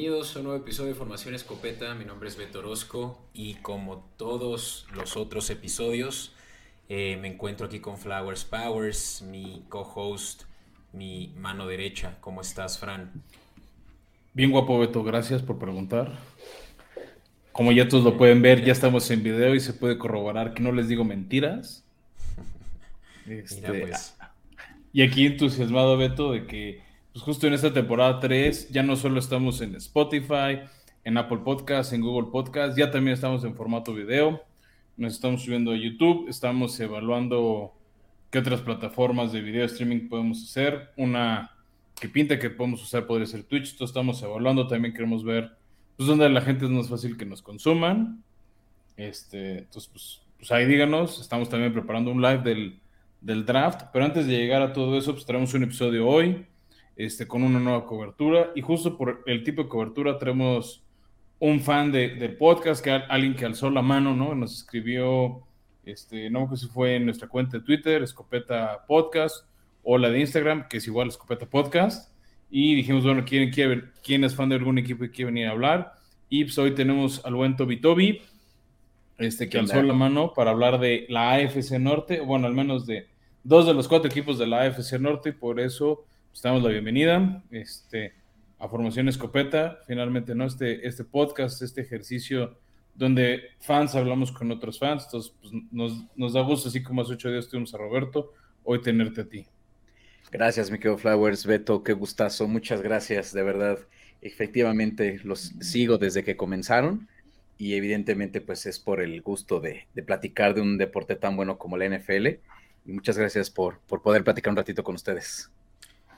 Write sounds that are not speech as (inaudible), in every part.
bienvenidos a un nuevo episodio de Formación Escopeta. Mi nombre es Beto Orozco y como todos los otros episodios, eh, me encuentro aquí con Flowers Powers, mi co-host, mi mano derecha. ¿Cómo estás, Fran? Bien guapo, Beto. Gracias por preguntar. Como ya todos lo pueden ver, ya estamos en video y se puede corroborar que no les digo mentiras. (laughs) Este, pues. Y aquí entusiasmado, Beto, de que pues justo en esta temporada 3 ya no solo estamos en Spotify, en Apple Podcasts, en Google Podcasts, ya también estamos en formato video, nos estamos subiendo a YouTube, estamos evaluando qué otras plataformas de video streaming podemos hacer, una que pinta que podemos usar podría ser Twitch, esto estamos evaluando, también queremos ver pues dónde la gente es más fácil que nos consuman, este, entonces pues, pues ahí díganos, estamos también preparando un live del, del draft, pero antes de llegar a todo eso, pues tenemos un episodio hoy, este, con una nueva cobertura. Y justo por el tipo de cobertura tenemos un fan de, del podcast, que alguien que alzó la mano, ¿no? Nos escribió, este, no sé si fue en nuestra cuenta de Twitter, Escopeta Podcast, o la de Instagram, que es igual Escopeta Podcast. Y dijimos, bueno, ¿quién, quiere, quién es fan de algún equipo y quiere venir a hablar? Y pues hoy tenemos al buen Toby Toby, este, que alzó la mano para hablar de la AFC Norte, bueno, al menos de dos de los cuatro equipos de la AFC Norte, y por eso damos la bienvenida este, a Formación Escopeta, finalmente, ¿no? Este, este podcast, este ejercicio donde fans hablamos con otros fans, entonces pues, nos, nos, da gusto, así como hace ocho días tuvimos a Roberto, hoy tenerte a ti. Gracias, Miquel Flowers, Beto, qué gustazo, muchas gracias, de verdad. Efectivamente, los sigo desde que comenzaron y evidentemente pues es por el gusto de, de platicar de un deporte tan bueno como la NFL y muchas gracias por, por poder platicar un ratito con ustedes.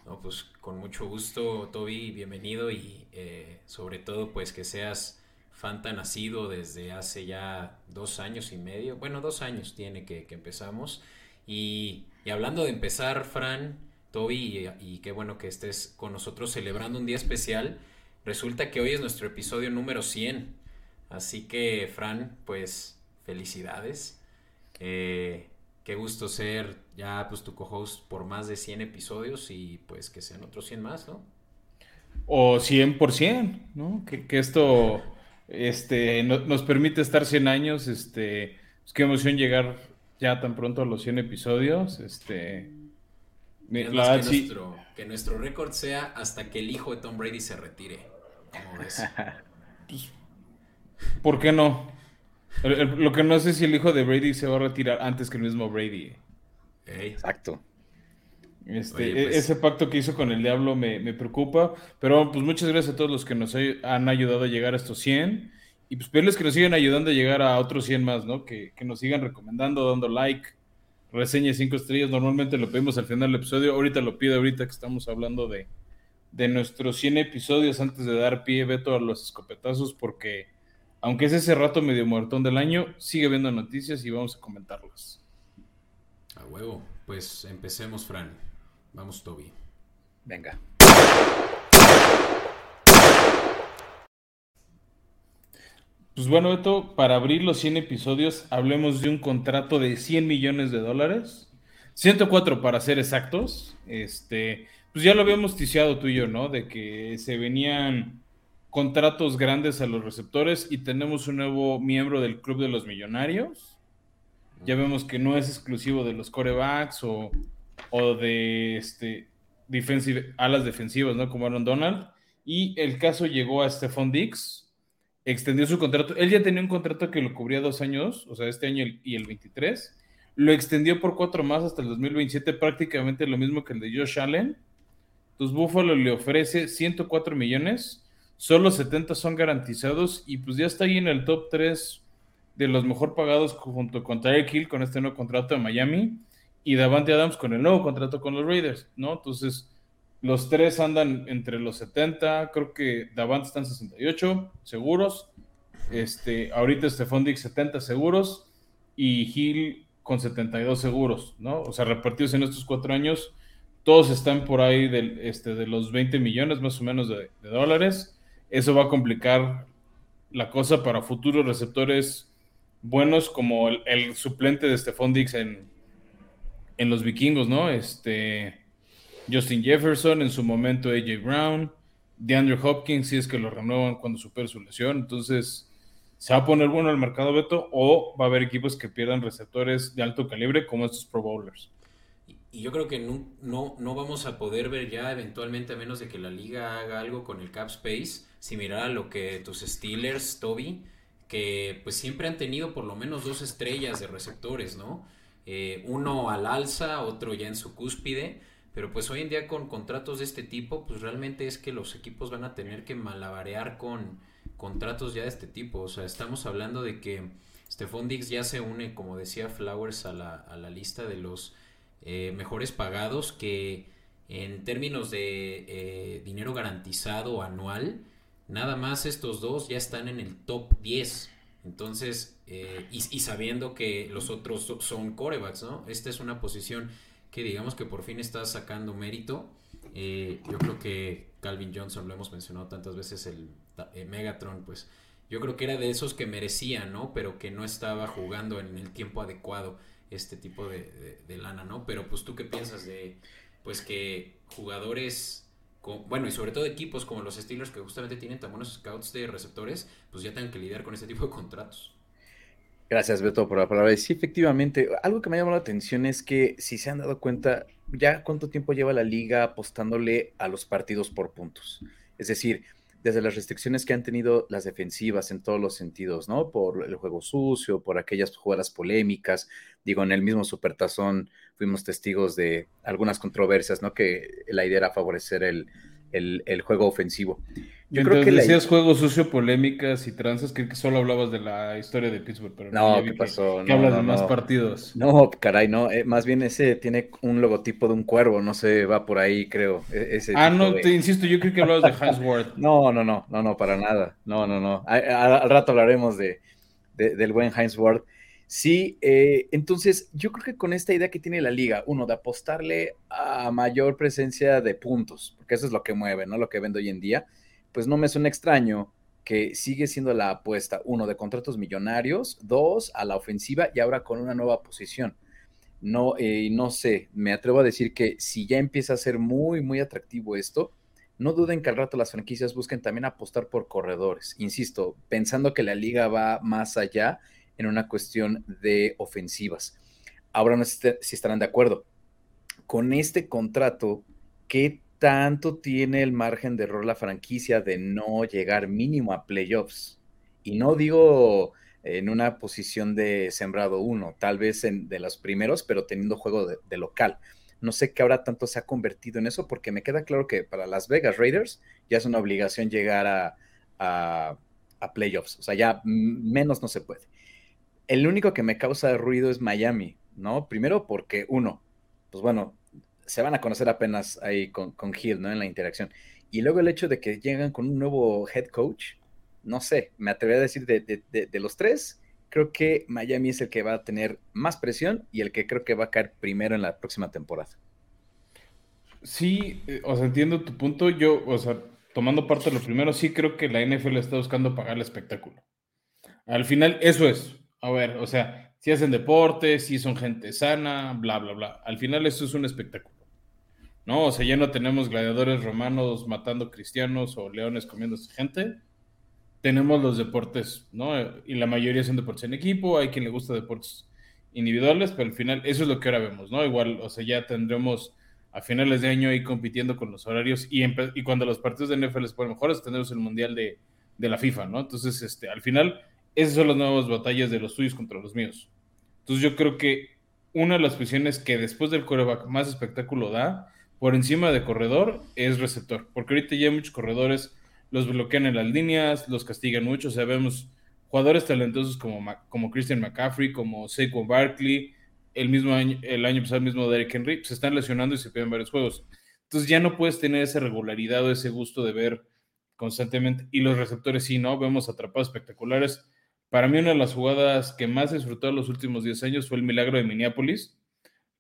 No, pues con mucho gusto, Toby, bienvenido y eh, sobre todo pues que seas fan tan nacido desde hace ya dos años y medio, bueno, dos años tiene que, empezamos. Y, hablando de empezar, Fran, Toby, y, qué bueno que estés con nosotros celebrando un día especial, resulta que hoy es nuestro episodio número 100. Así que, Fran, pues felicidades. Eh, qué gusto ser ya pues tu co-host por más de 100 episodios y pues que sean otros 100 más, ¿no? O 100%, ¿no? Que, esto este, nos permite estar 100 años, este, pues qué emoción llegar ya tan pronto a los 100 episodios, este... que, nuestro, que nuestro récord sea hasta que el hijo de Tom Brady se retire. ¿Cómo ves? (laughs) ¿Por qué no? Lo que no sé si el hijo de Brady se va a retirar antes que el mismo Brady. Exacto. Este, e, pues Ese pacto que hizo con el diablo me, preocupa. Pero pues muchas gracias a todos los que nos han ayudado a llegar a estos 100. Y pues pedirles que nos sigan ayudando a llegar a otros 100 más, ¿no? Que, nos sigan recomendando, dando like, reseña 5 estrellas. Normalmente lo pedimos al final del episodio. Ahorita lo pido, ahorita que estamos hablando de, de nuestros 100 episodios antes de dar pie, Beto, a los escopetazos, porque aunque es ese rato medio muertón del año, sigue viendo noticias y vamos a comentarlas. A huevo. Pues empecemos, Fran. Vamos, Toby. Venga. Pues bueno, Beto, para abrir los 100 episodios, hablemos de un contrato de 100 millones de dólares. 104 para ser exactos. Este, pues ya lo habíamos ticiado tú y yo, ¿no? De que se venían contratos grandes a los receptores y tenemos un nuevo miembro del Club de los Millonarios. Ya vemos que no es exclusivo de los corebacks o, o de este, defensive, alas defensivas, ¿no? Como Aaron Donald. Y el caso llegó a Stephon Dix, extendió su contrato. Él ya tenía un contrato que lo cubría dos años, o sea, este año y el 23. Lo extendió por cuatro más hasta el 2027, prácticamente lo mismo que el de Josh Allen. Entonces Buffalo le ofrece 104 millones Solo 70 son garantizados y pues ya está ahí en el top 3 de los mejor pagados junto con Tyreek Hill con este nuevo contrato de Miami y Davante Adams con el nuevo contrato con los Raiders, ¿no? Entonces, los tres andan entre los 70, creo que Davante están 68 seguros, este, ahorita Stephon Dix 70 seguros y Hill con 72 seguros, ¿no? O sea, repartidos en estos cuatro años, todos están por ahí de, este, de los 20 millones más o menos de dólares eso va a complicar la cosa para futuros receptores buenos como el, suplente de Stephon Dix en, en los vikingos, ¿no? Este Justin Jefferson, en su momento AJ Brown, de Andrew Hopkins si es que lo renuevan cuando supere su lesión. Entonces, ¿se va a poner bueno el mercado Beto o va a haber equipos que pierdan receptores de alto calibre como estos Pro Bowlers? Y yo creo que no, no, no, vamos a poder ver ya eventualmente, a menos de que la liga haga algo con el cap space, similar a lo que tus Steelers, Toby, que pues siempre han tenido por lo menos dos estrellas de receptores, ¿no? Eh, uno al alza, otro ya en su cúspide, pero pues hoy en día con contratos de este tipo, pues realmente es que los equipos van a tener que malabarear con contratos ya de este tipo, o sea, estamos hablando de que Stephon Diggs ya se une, como decía Flowers, a la, a la lista de los eh, mejores pagados que en términos de eh, dinero garantizado anual, nada más estos dos ya están en el top 10. Entonces, eh, y, sabiendo que los otros son corebacks, ¿no? Esta es una posición que digamos que por fin está sacando mérito. yo creo que Calvin Johnson, lo hemos mencionado tantas veces, el, Megatron, pues yo creo que era de esos que merecía, ¿no? Pero que no estaba jugando en el tiempo adecuado este tipo de, lana, ¿no? Pero pues tú qué piensas de, pues que jugadores, bueno, y sobre todo equipos como los Steelers que justamente tienen tan buenos scouts de receptores, pues ya tengan que lidiar con este tipo de contratos. Gracias, Beto, por la palabra. Sí, efectivamente, algo que me ha llamado la atención es que si se han dado cuenta, ya cuánto tiempo lleva la liga apostándole a los partidos por puntos. Es decir, desde las restricciones que han tenido las defensivas en todos los sentidos, ¿no? Por el juego sucio, por aquellas jugadas polémicas. Digo, en el mismo Supertazón fuimos testigos de algunas controversias, ¿no? Que la idea era favorecer el, el, juego ofensivo. Yo creo que decías juego sucio, polémicas y tranzas, creo que solo hablabas de la historia de Pittsburgh, pero no, ¿qué pasó? Que, hablas de más partidos. No, caray, no, eh, más bien ese tiene un logotipo de un cuervo, no se va por ahí, creo. E, ese ah, no, te insisto, yo creo que hablabas de Hans (laughs) Ward. no, no, no, no, no, para nada. No, no, no. Al rato hablaremos de, del buen Heinz Ward. Sí, eh, entonces yo creo que con esta idea que tiene la liga, uno, de apostarle a mayor presencia de puntos, porque eso es lo que mueve, ¿no? Lo que vende hoy en día, pues no me suena extraño que sigue siendo la apuesta, uno, de contratos millonarios, dos, a la ofensiva y ahora con una nueva posición. No, eh, no sé, me atrevo a decir que si ya empieza a ser muy, muy atractivo esto, no duden que al rato las franquicias busquen también apostar por corredores. Insisto, pensando que la liga va más allá en una cuestión de ofensivas. Ahora no sé si estarán de acuerdo. Con este contrato, ¿qué tanto tiene el margen de error la franquicia de no llegar mínimo a playoffs? Y no digo en una posición de sembrado uno, tal vez en, de los primeros, pero teniendo juego de, local. No sé qué ahora tanto se ha convertido en eso, porque me queda claro que para Las Vegas Raiders ya es una obligación llegar a, a playoffs. O sea, ya menos no se puede. El único que me causa ruido es Miami, ¿no? Primero porque, uno, pues bueno, se van a conocer apenas ahí con, con Hill, ¿no? En la interacción. Y luego el hecho de que llegan con un nuevo head coach, no sé, me atrevería a decir de, de, los tres, creo que Miami es el que va a tener más presión y el que creo que va a caer primero en la próxima temporada. Sí, eh, o sea, entiendo tu punto. Yo, o sea, tomando parte de lo primero, sí creo que la NFL está buscando pagar el espectáculo. Al final, eso es a ver, o sea, si hacen deporte, si son gente sana, bla, bla, bla. Al final eso es un espectáculo. ¿No? O sea, ya no tenemos gladiadores romanos matando cristianos o leones comiéndose gente. Tenemos los deportes, ¿no? Y la mayoría son deportes en equipo, hay quien le gusta deportes individuales, pero al final eso es lo que ahora vemos, ¿no? Igual, o sea, ya tendremos a finales de año ahí compitiendo con los horarios y, y cuando los partidos de NFL les ponen mejores, tendremos el Mundial de, de la FIFA, ¿no? Entonces, este, al final esas son las nuevas batallas de los tuyos contra los míos. Entonces yo creo que una de las posiciones que después del coreback más espectáculo da, por encima de corredor, es receptor. Porque ahorita ya muchos corredores los bloquean en las líneas, los castigan mucho. Vemos jugadores talentosos como, como Christian McCaffrey, como Saquon Barkley, el mismo año, el año pasado el mismo Derek Henry, se están lesionando y se pierden varios juegos. Entonces ya no puedes tener esa regularidad o ese gusto de ver constantemente. Y los receptores sí, ¿no? Vemos atrapados espectaculares para mí una de las jugadas que más disfrutó en los últimos 10 años fue el milagro de Minneapolis,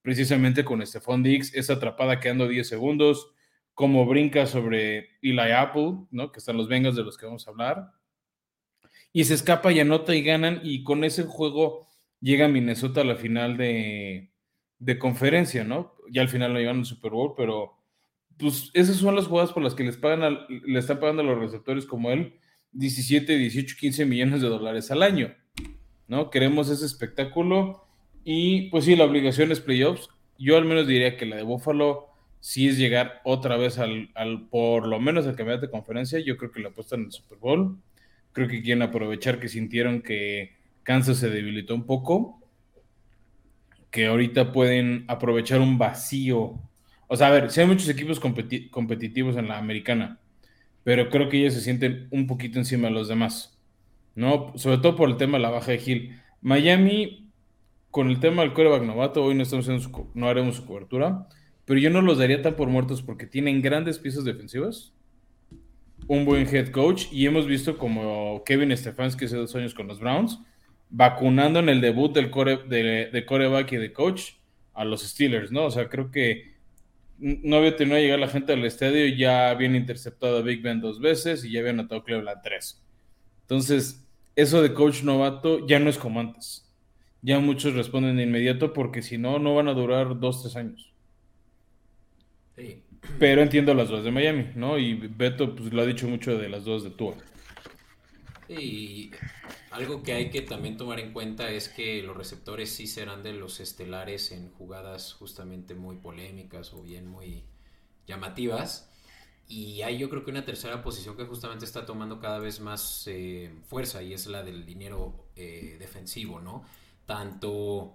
precisamente con Stephon Diggs, esa atrapada quedando 10 segundos, como brinca sobre Eli Apple, ¿no? que están los Bengals de los que vamos a hablar, y se escapa y anota y ganan, y con ese juego llega Minnesota a la final de, conferencia, ¿no? Ya al final no llegan al Super Bowl, pero pues esas son las jugadas por las que les pagan le están pagando a los receptores como él 17, 18, 15 millones de dólares al año. ¿No? Queremos ese espectáculo y pues sí, la obligación es playoffs. Yo al menos diría que la de Buffalo sí es llegar otra vez al, al por lo menos al campeonato de conferencia. Yo creo que la apuestan en el Super Bowl. Creo que quieren aprovechar que sintieron que Kansas se debilitó un poco. Que ahorita pueden aprovechar un vacío. O sea, a ver, si hay muchos equipos competitivos en la americana, pero creo que ellos se sienten un poquito encima de los demás. ¿no? Sobre todo por el tema de la baja de Hill. Miami, con el tema del coreback novato, hoy no, estamos no haremos su cobertura, pero yo no los daría tan por muertos porque tienen grandes piezas defensivas un buen head coach y hemos visto como Kevin Stefanski hace dos años con los Browns, vacunando en el debut del core, de, coreback y de coach a los Steelers, ¿no? O sea, creo que no había tenido a llegar la gente al estadio y ya habían interceptado a Big Ben dos veces y ya habían atado a Cleveland tres. Entonces, eso de coach novato ya no es como antes. Ya muchos responden de inmediato porque si no, no van a durar dos, tres años. Sí. Pero entiendo las dos de Miami, ¿no? Y Beto pues, lo ha dicho mucho de las dos de Tua. Y algo que hay que también tomar en cuenta es que los receptores sí serán de los estelares en jugadas justamente muy polémicas o bien muy llamativas. Y hay yo creo que una tercera posición que justamente está tomando cada vez más eh, fuerza y es la del dinero eh, defensivo, ¿no? Tanto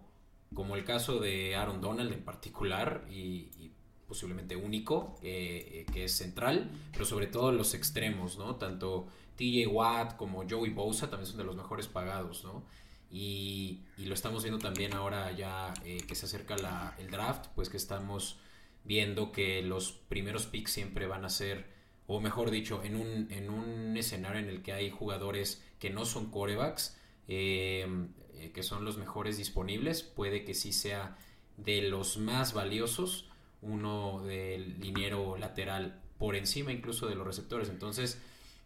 como el caso de Aaron Donald en particular y, posiblemente único, eh, que es central, pero sobre todo los extremos, ¿no? Tanto TJ Watt como Joey Bosa también son de los mejores pagados, ¿no? Y, lo estamos viendo también ahora ya eh, que se acerca el draft, pues que estamos viendo que los primeros picks siempre van a ser, o mejor dicho, en un, en un escenario en el que hay jugadores que no son corebacks, eh, que son los mejores disponibles, puede que sí sea de los más valiosos uno del liniero lateral por encima incluso de los receptores. Entonces,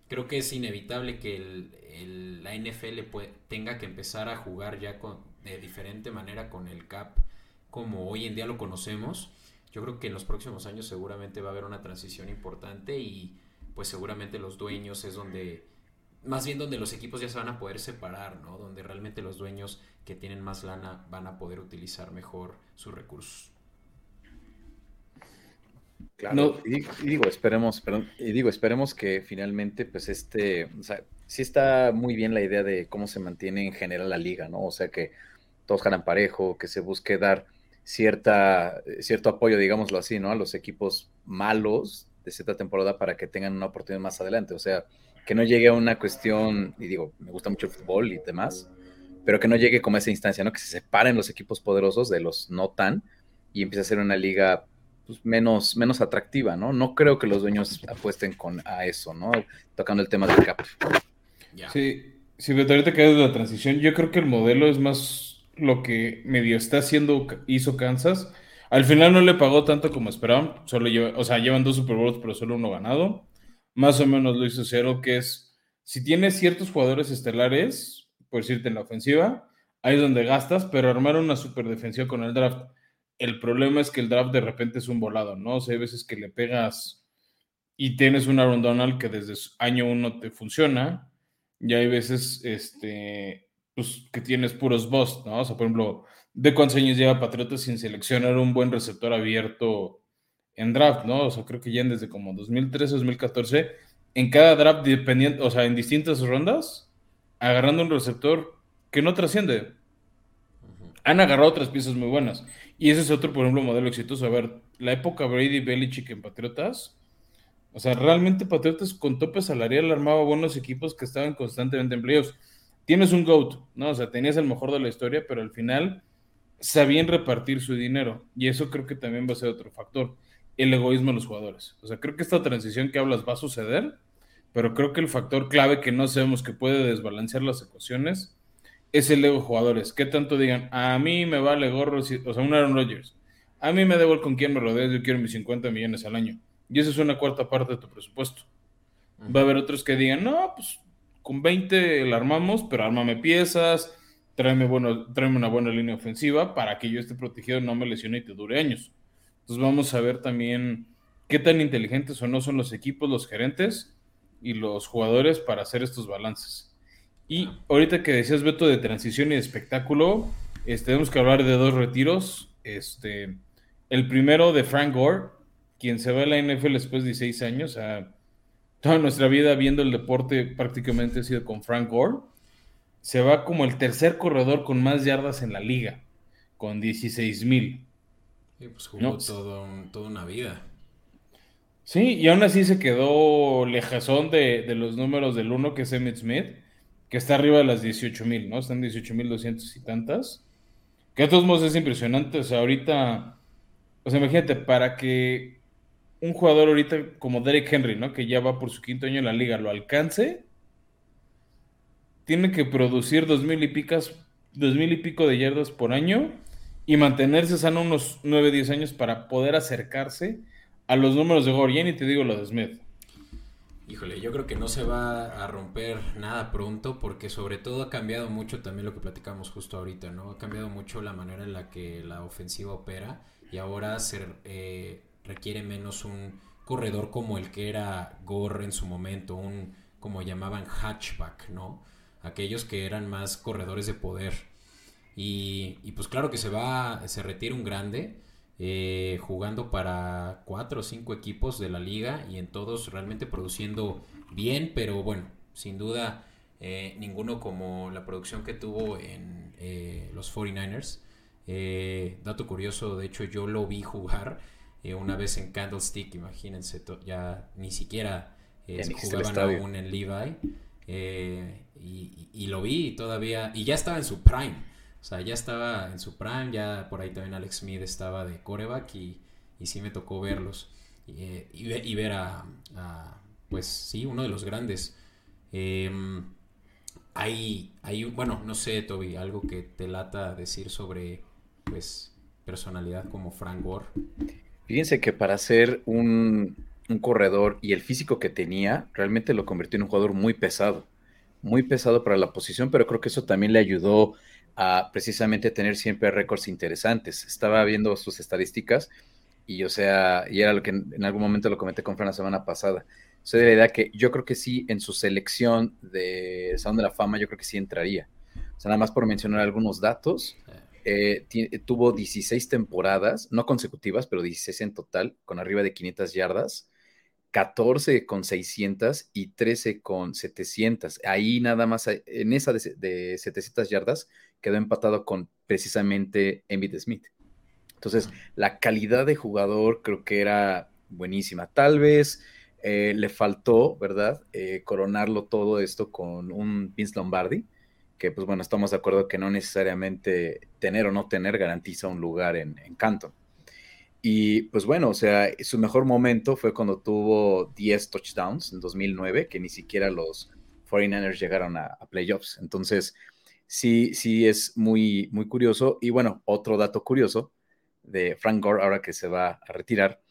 creo que es inevitable que el, la NFL tenga que empezar a jugar ya con, de diferente manera con el CAP como hoy en día lo conocemos. Yo creo que en los próximos años seguramente va a haber una transición importante y pues seguramente los dueños es donde, más bien donde los equipos ya se van a poder separar, ¿no? Donde realmente los dueños que tienen más lana van a poder utilizar mejor sus recursos. Claro, y, digo, esperemos, y digo, esperemos que finalmente, pues este, o sea, sí está muy bien la idea de cómo se mantiene en general la liga, ¿no? O sea, que todos ganan parejo, que se busque dar cierta, cierto apoyo, digámoslo así, ¿no? A los equipos malos de cierta temporada para que tengan una oportunidad más adelante. O sea, que no llegue a una cuestión, y digo, me gusta mucho el fútbol y demás, pero que no llegue como a esa instancia, ¿no? Que se separen los equipos poderosos de los no tan y empiece a ser una liga pues, menos, menos atractiva, ¿no? No creo que los dueños apuesten con, a eso, ¿no? Tocando el tema del cap. Sí, si ahorita que de la transición, yo creo que el modelo es más lo que medio está haciendo, hizo Kansas. Al final no le pagó tanto como esperaban, solo lleva, o sea, llevan dos Super Bowls, pero solo uno ganado. Más o menos lo hizo Cero, que es, si tienes ciertos jugadores estelares, por decirte en la ofensiva, ahí es donde gastas, pero armar una super defensiva con el draft el problema es que el draft de repente es un volado, ¿no? O sea, hay veces que le pegas y tienes un Aaron Donald que desde año uno te funciona, y hay veces este, pues, que tienes puros bust, ¿no? O sea, por ejemplo, ¿de cuántos años lleva Patriotas sin seleccionar un buen receptor abierto en draft, ¿no? O sea, creo que ya desde como 2013, 2014, en cada draft, dependiente, o sea, en distintas rondas, agarrando un receptor que no trasciende. Han agarrado otras piezas muy buenas. Y ese es otro, por ejemplo, modelo exitoso. A ver, la época Brady Belichick en Patriotas. O sea, realmente Patriotas con tope salarial armaba buenos equipos que estaban constantemente en playoffs. Tienes un GOAT, ¿no? O sea, tenías el mejor de la historia, pero al final sabían repartir su dinero. Y eso creo que también va a ser otro factor. El egoísmo de los jugadores. O sea, creo que esta transición que hablas va a suceder, pero creo que el factor clave que no sabemos que puede desbalancear las ecuaciones es el ego jugadores. ¿Qué tanto digan? A mí me vale gorro, o sea, un Aaron Rodgers. A mí me da igual con quién me rodees, yo quiero mis 50 millones al año. Y eso es una cuarta parte de tu presupuesto. Va a haber otros que digan, no, pues con 20 la armamos, pero ármame piezas, tráeme, bueno, tráeme una buena línea ofensiva para que yo esté protegido, no me lesione y te dure años. Entonces vamos a ver también qué tan inteligentes o no son los equipos, los gerentes y los jugadores para hacer estos balances. Y ahorita que decías, Beto, de transición y de espectáculo, este, tenemos que hablar de dos retiros. Este, el primero de Frank Gore, quien se va a la NFL después de 16 años. toda nuestra vida viendo el deporte prácticamente ha sido con Frank Gore. Se va como el tercer corredor con más yardas en la liga, con 16 mil. pues jugó toda una vida. Sí, y aún así se quedó lejazón de, de los números del uno, que es Emmett Smith, que está arriba de las 18 mil, ¿no? Están 18 mil 200 y tantas. Que a todos modos es impresionante. O sea, ahorita, o sea, imagínate, para que un jugador ahorita como Derek Henry, ¿no? Que ya va por su quinto año en la liga, lo alcance, tiene que producir dos mil y picas, dos mil y pico de yardas por año y mantenerse sano unos 9, 10 años para poder acercarse a los números de Gore. y te digo lo de Smith. Híjole, yo creo que no se va a romper nada pronto porque sobre todo ha cambiado mucho también lo que platicamos justo ahorita, ¿no? Ha cambiado mucho la manera en la que la ofensiva opera y ahora se eh, requiere menos un corredor como el que era Gore en su momento, un como llamaban hatchback, ¿no? Aquellos que eran más corredores de poder. Y, y pues claro que se va, se retira un grande, eh, jugando para cuatro o cinco equipos de la liga y en todos realmente produciendo bien, pero bueno, sin duda eh, ninguno como la producción que tuvo en eh, los 49ers. dato curioso, de hecho yo lo vi jugar una vez en Candlestick, imagínense, ya ni siquiera jugaban aún en Levi. Y, y, lo vi todavía, y ya estaba en su prime. O sea, ya estaba en su prime, ya por ahí también Alex Smith estaba de coreback y, y sí me tocó verlos y, ver a, pues sí, uno de los grandes. Em, hay, hay, bueno, no sé, Toby, algo que te lata decir sobre, pues, personalidad como Frank Gore. Fíjense que para ser un, un corredor y el físico que tenía, realmente lo convirtió en un jugador muy pesado, muy pesado para la posición, pero creo que eso también le ayudó a precisamente tener siempre récords interesantes. Estaba viendo sus estadísticas y, o sea, y era lo que en, algún momento lo comenté con Fran la semana pasada. Soy de la idea que yo creo que sí, en su selección de Salón de la Fama, yo creo que sí entraría. O sea, nada más por mencionar algunos datos, eh, tuvo 16 temporadas, no consecutivas, pero 16 en total, con arriba de 500 yardas. 14 con 600 y 13 con 700. Ahí nada más, en esa de, de 700 yardas, quedó empatado con precisamente Embiid Smith. Entonces, la calidad de jugador creo que era buenísima. Tal vez eh, le faltó, ¿verdad? Eh, coronarlo todo esto con un Vince Lombardi, que pues bueno, estamos de acuerdo que no necesariamente tener o no tener garantiza un lugar en, en Canton. Y pues bueno, o sea, su mejor momento fue cuando tuvo 10 touchdowns en 2009, que ni siquiera los 49ers llegaron a, a playoffs. Entonces, sí, sí es muy, muy curioso. Y bueno, otro dato curioso de Frank Gore, ahora que se va a retirar,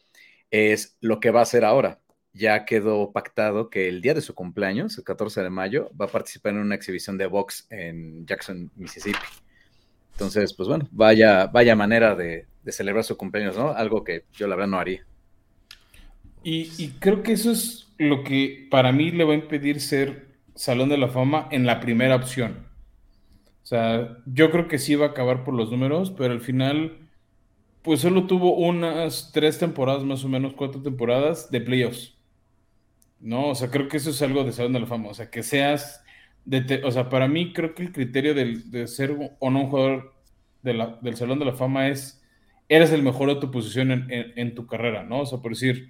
es lo que va a hacer ahora. Ya quedó pactado que el día de su cumpleaños, el 14 de mayo, va a participar en una exhibición de box en Jackson, Mississippi. Entonces, pues bueno, vaya, vaya manera de, celebrar su cumpleaños, ¿no? Algo que yo la verdad no haría. Y, creo que eso es lo que para mí le va a impedir ser Salón de la Fama en la primera opción. O sea, yo creo que sí iba a acabar por los números, pero al final, pues solo tuvo unas tres temporadas, más o menos cuatro temporadas de playoffs. ¿No? O sea, creo que eso es algo de Salón de la Fama. O sea, que seas. De o sea, para mí creo que el criterio de ser o no un jugador del Salón de la Fama es. Eres el mejor de tu posición en, en, tu carrera, ¿no? O sea, por decir.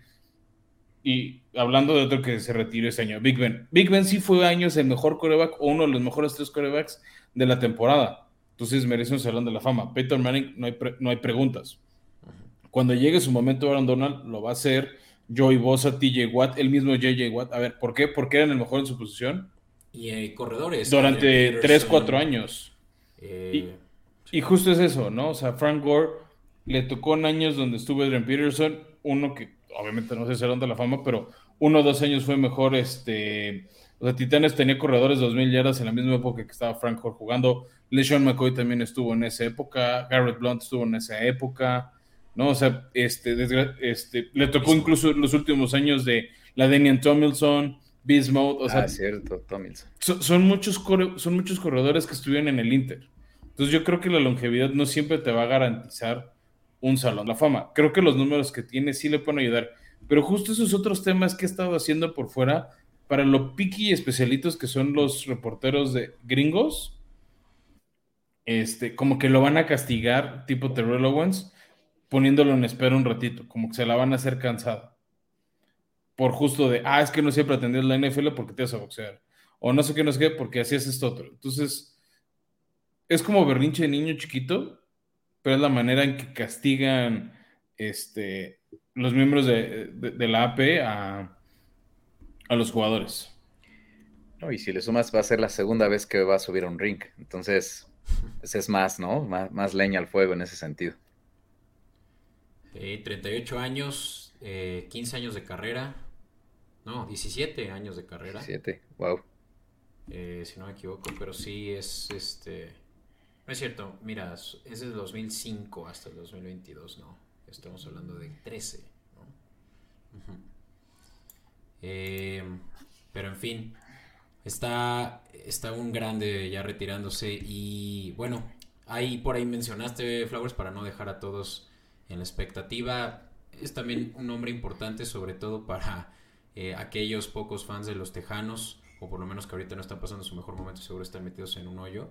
Y hablando de otro que se retiró ese año, Big Ben. Big Ben sí fue años el mejor coreback o uno de los mejores tres corebacks de la temporada. Entonces merece un Salón de la Fama. Peyton Manning, no hay, no hay preguntas. Cuando llegue su momento, Aaron Donald lo va a hacer. Joey Bosa, TJ Watt, el mismo JJ Watt. A ver, ¿por qué? Porque eran el mejor en su posición. Y hay corredores. Durante 3, 4 años. Eh, y, justo es eso, ¿no? O sea, Frank Gore le tocó en años donde estuvo Adrian Peterson, uno que obviamente no sé Salón de la Fama, pero uno o dos años fue mejor este o sea, Titanes tenía corredores 2.000 yardas en la misma época que estaba Frank jugando. LeSean McCoy también estuvo en esa época. Garrett Blunt estuvo en esa época. ¿no? O sea, este, este le tocó incluso los últimos años de la Denian Tomilson, Bismuth, o sea, ah, cierto, Tomilson. Son, muchos son muchos corredores que estuvieron en el Inter. Entonces yo creo que la longevidad no siempre te va a garantizar un salón la fama. Creo que los números que tiene sí le pueden ayudar. Pero justo esos otros temas que he estado haciendo por fuera, para lo piqui y especialitos que son los reporteros de gringos, este, como que lo van a castigar, tipo Terrell Owens, poniéndolo en espera un ratito, como que se la van a hacer cansada. Por justo de, ah, es que no siempre atendías la NFL porque te vas a boxear. O no sé qué, no sé qué, porque así es esto otro. Entonces, es como berrinche de niño chiquito, pero es la manera en que castigan este, los miembros de, la AP a, los jugadores. y si le sumas, va a ser la segunda vez que va a subir a un ring. Entonces, pues es más, ¿no? Más, leña al fuego en ese sentido. 38 años, 15 eh, años de carrera. No, 17 años de carrera. 17, wow. Eh, si no me equivoco, pero sí es este. No es cierto, mira, es desde 2005 hasta el 2022, ¿no? Estamos hablando de 13, ¿no? Eh, pero en fin, está, está un grande ya retirándose y bueno, ahí por ahí mencionaste Flowers para no dejar a todos en la expectativa. Es también un nombre importante, sobre todo para eh, aquellos pocos fans de los Tejanos, o por lo menos que ahorita no están pasando su mejor momento, seguro están metidos en un hoyo.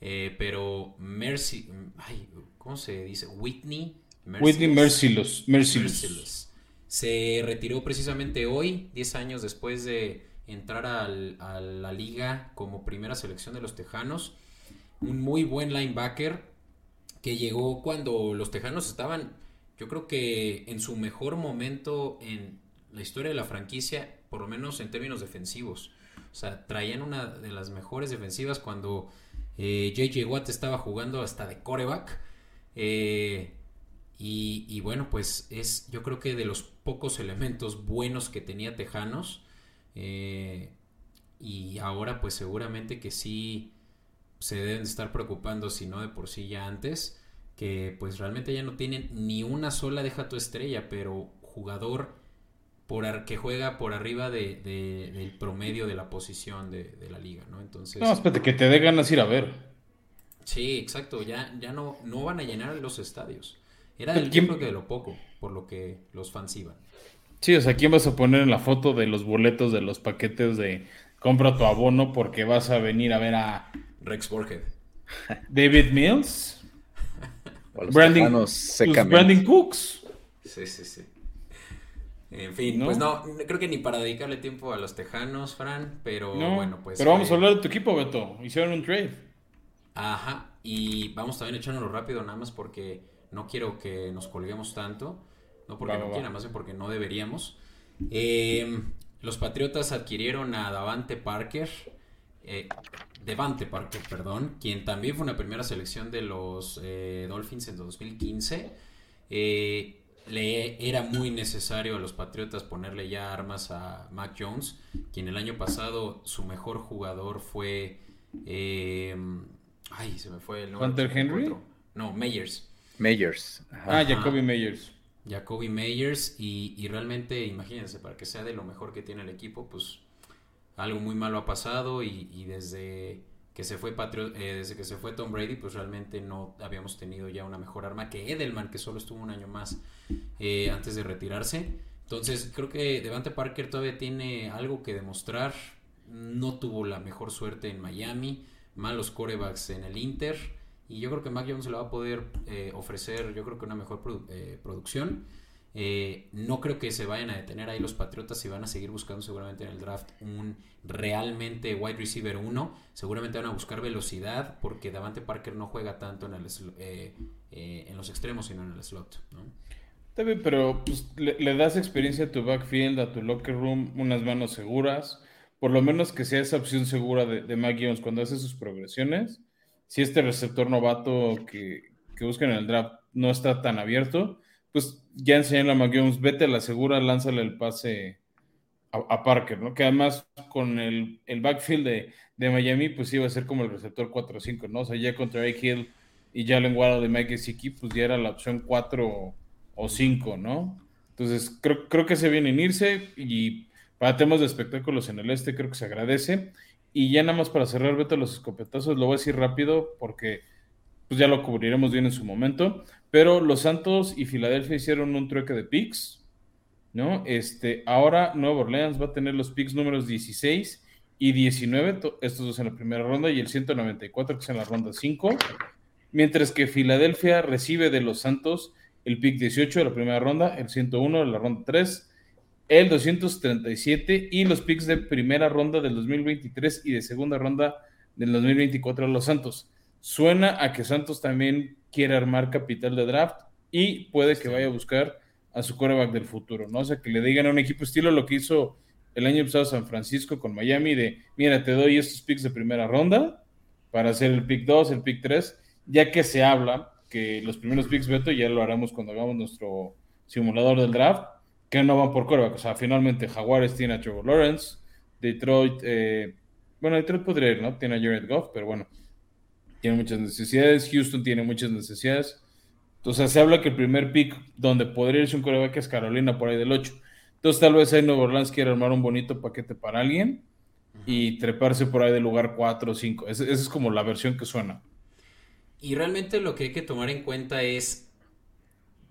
Eh, pero Mercy, ay, ¿cómo se dice? Whitney. Whitney Merciless. Se retiró precisamente hoy, 10 años después de entrar a la liga como primera selección de los Tejanos. Un muy buen linebacker que llegó cuando los Tejanos estaban, yo creo que en su mejor momento en la historia de la franquicia, por lo menos en términos defensivos. O sea, traían una de las mejores defensivas cuando JJ eh, Watt estaba jugando hasta de coreback. Eh, y, bueno, pues es yo creo que de los pocos elementos buenos que tenía Tejanos. Eh, y ahora pues seguramente que sí se deben estar preocupando, si no de por sí ya antes, que pues realmente ya no tienen ni una sola deja tu estrella, pero jugador por que juega por arriba de, del promedio de la posición de, la liga, ¿no? Entonces. No, espérate, que te dé ganas ir a ver. Sí, exacto, ya, ya no, no van a llenar los estadios. Era el tiempo que de lo poco, por lo que los fans iban. Sí, o sea, ¿quién vas a poner en la foto de los boletos de los paquetes de compra tu abono porque vas a venir a ver a Rex Borges? (laughs) David Mills. (laughs) Brandon, Cooks. Sí, sí, sí. En fin, pues no, creo que ni para dedicarle tiempo a los tejanos, Fran, pero bueno, pues. Pero vamos a hablar de tu equipo, Beto. Hicieron un trade. Ajá, y vamos también echándolo rápido, nada más porque no quiero que nos colguemos tanto. No porque no quiera, más bien porque no deberíamos. Em, los Patriotas adquirieron a Davante Parker. Eh, Devante Parker, perdón, quien también fue una primera selección de los eh, Dolphins en 2015. Eh, le era muy necesario a los Patriotas ponerle ya armas a Mac Jones, quien el año pasado su mejor jugador fue... ay, se me fue el nombre. ¿Hunter Henry? No, Meyers. Meyers. Ah, Jacoby Meyers. Jacoby Meyers y, realmente, imagínense, para que sea de lo mejor que tiene el equipo, pues algo muy malo ha pasado y, desde que se fue eh, desde que se fue Tom Brady, pues realmente no habíamos tenido ya una mejor arma que Edelman, que solo estuvo un año más eh, antes de retirarse. Entonces creo que Devante Parker todavía tiene algo que demostrar. No tuvo la mejor suerte en Miami, malos corebacks en el Inter. Y yo creo que Mac Jones le va a poder eh, ofrecer, yo creo que una mejor eh, producción. Eh, no creo que se vayan a detener ahí los Patriotas y van a seguir buscando seguramente en el draft un realmente wide receiver 1. Seguramente van a buscar velocidad porque Davante Parker no juega tanto en, el, en los extremos sino en el slot. ¿no? Está bien, pero pues, le, das experiencia a tu backfield, a tu locker room, unas manos seguras. Por lo menos que sea esa opción segura de, de Mac cuando hace sus progresiones si este receptor novato que, que buscan en el draft no está tan abierto, pues ya enseñan a McGowan, vete a la segura, lánzale el pase a, Parker, ¿no? Que además con el, backfield de, Miami, pues iba a ser como el receptor 4-5, ¿no? O sea, ya contra Drake Hill y Jalen Waddle de Mike Siki, pues ya era la opción 4 o 5, ¿no? Entonces, creo, creo que se vienen irse y para temas de espectáculos en el este creo que se agradece. Y ya nada más para cerrar, Beto, los escopetazos, lo voy a decir rápido porque pues ya lo cubriremos bien en su momento. Pero los Santos y Filadelfia hicieron un trueque de picks, ¿no? Este, ahora Nueva Orleans va a tener los picks números 16 y 19, estos dos en la primera ronda, y el 194 que es en la ronda 5. Mientras que Filadelfia recibe de los Santos el pick 18 de la primera ronda, el 101 de la ronda 3, el 237 y los picks de primera ronda del 2023 y de segunda ronda del 2024 de los Santos. Suena a que Santos también quiere armar capital de draft y puede que vaya a buscar a su coreback del futuro, ¿no? O sea, que le digan a un equipo estilo lo que hizo el año pasado San Francisco con Miami de, mira, te doy estos picks de primera ronda para hacer el pick 2, el pick 3, ya que se habla que los primeros picks, Beto, ya lo haremos cuando hagamos nuestro simulador del draft, que no van por coreback. O sea, finalmente Jaguares tiene a Trevor Lawrence, Detroit, eh, bueno, Detroit podría ir, ¿no? Tiene a Jared Goff, pero bueno, tiene muchas necesidades. Houston tiene muchas necesidades. Entonces se habla que el primer pick donde podría irse un coreback es Carolina por ahí del 8. Entonces tal vez ahí Nuevo Orleans quiere armar un bonito paquete para alguien y treparse por ahí del lugar 4 o 5. Esa es como la versión que suena. Y realmente lo que hay que tomar en cuenta es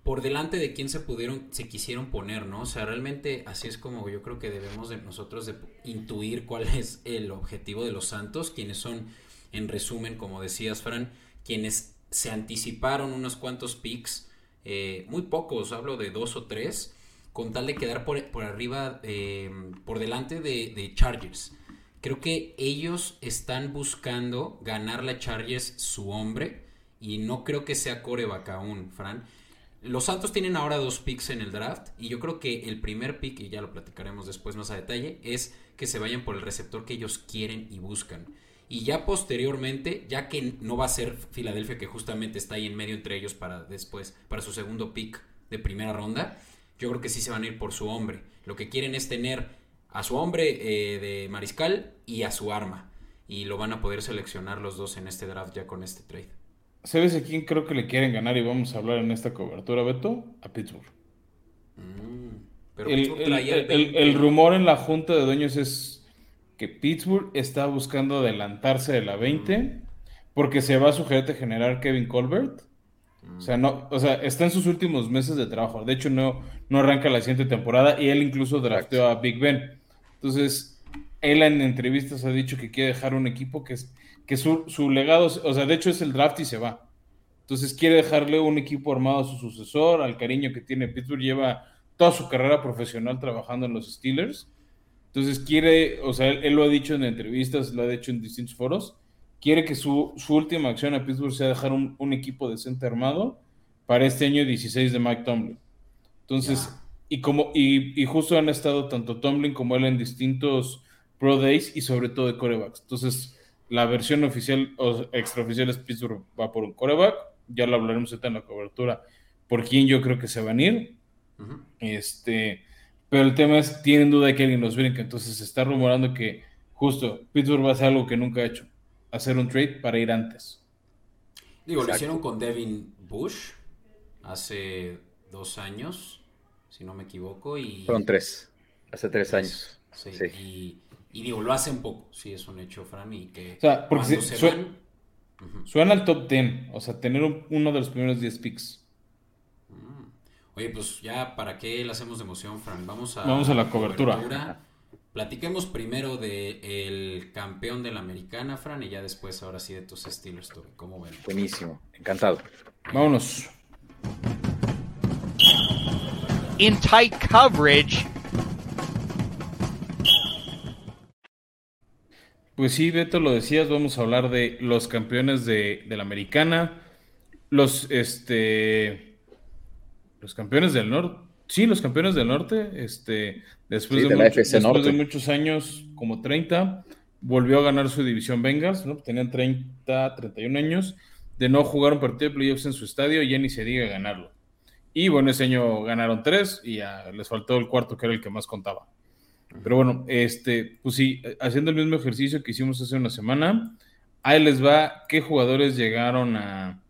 por delante de quién se pudieron, se quisieron poner, ¿no? O sea, realmente así es como yo creo que debemos de nosotros de intuir cuál es el objetivo de los Santos, quienes son, en resumen, como decías, Fran, quienes se anticiparon unos cuantos picks, eh, muy pocos, hablo de dos o tres, con tal de quedar por, arriba, eh, por delante de, de, Chargers. Creo que ellos están buscando ganar la Chargers su hombre, y no creo que sea coreback aún, Fran. Los Santos tienen ahora dos picks en el draft y yo creo que el primer pick, y ya lo platicaremos después más a detalle, es que se vayan por el receptor que ellos quieren y buscan. Y ya posteriormente, ya que no va a ser Filadelfia, que justamente está ahí en medio entre ellos para después, para su segundo pick de primera ronda, yo creo que sí se van a ir por su hombre. Lo que quieren es tener a su hombre eh, de mariscal y a su arma. Y lo van a poder seleccionar los dos en este draft ya con este trade. ¿Sabes a quién creo que le quieren ganar y vamos a hablar en esta cobertura, Beto? A Pittsburgh. Mm, el, rumor en la junta de dueños es que Pittsburgh está buscando adelantarse de la 20 mm. porque se va a su gerente general Kevin Colbert. O sea, no, o sea, está en sus últimos meses de trabajo. De hecho, no, no arranca la siguiente temporada y él incluso drafteó a Big Ben. Entonces, él en entrevistas ha dicho que quiere dejar un equipo que es que su, legado, o sea, de hecho es el draft y se va. Entonces quiere dejarle un equipo armado a su sucesor, al cariño que tiene Pittsburgh, lleva toda su carrera profesional trabajando en los Steelers. Entonces quiere, o sea, él, lo ha dicho en entrevistas, lo ha dicho en distintos foros, quiere que su, última acción a Pittsburgh sea dejar un, equipo decente armado para este año 16 de Mike Tomlin. Entonces, y como, y, y, justo han estado tanto Tomlin como él en distintos Pro Days y sobre todo de corebacks. Entonces, la versión oficial o extraoficial es Pittsburgh va por un coreback. Ya lo hablaremos en la cobertura. Por quién yo creo que se van a ir. Este, pero el tema es, tienen duda de que alguien los brinque. Entonces se está rumorando que justo Pittsburgh va a hacer algo que nunca ha hecho. Hacer un trade para ir antes. Digo, lo hicieron con Devin Bush hace dos años, si no me equivoco. Y... Fueron tres, hace tres años. Sí, Y y digo, lo hace un poco, sí, es un hecho, Fran, y que... O sea, porque suena, al top 10, o sea, tener uno de los primeros 10 picks. Mm. Oye, pues ya, ¿para qué le hacemos de emoción, Fran? Vamos a, Vamos a la cobertura. Platiquemos primero del el campeón de la americana, Fran, y ya después, ahora sí, de tus estilos, ¿cómo ven? Buenísimo, encantado. Vámonos. In tight coverage. Pues sí, Beto, lo decías, vamos a hablar de los campeones de, la americana, los, este, los campeones del norte, sí, los campeones del norte, este, después, de, muchos años, como 30, volvió a ganar su división Bengals, ¿no? Tenían 30, 31 años de no jugar un partido de playoffs en su estadio, ya ni se diga ganarlo. Y bueno, ese año ganaron tres y ya les faltó el cuarto, que era el que más contaba. Pero bueno, este, pues sí, haciendo el mismo ejercicio que hicimos hace una semana, ahí les va qué jugadores llegaron a,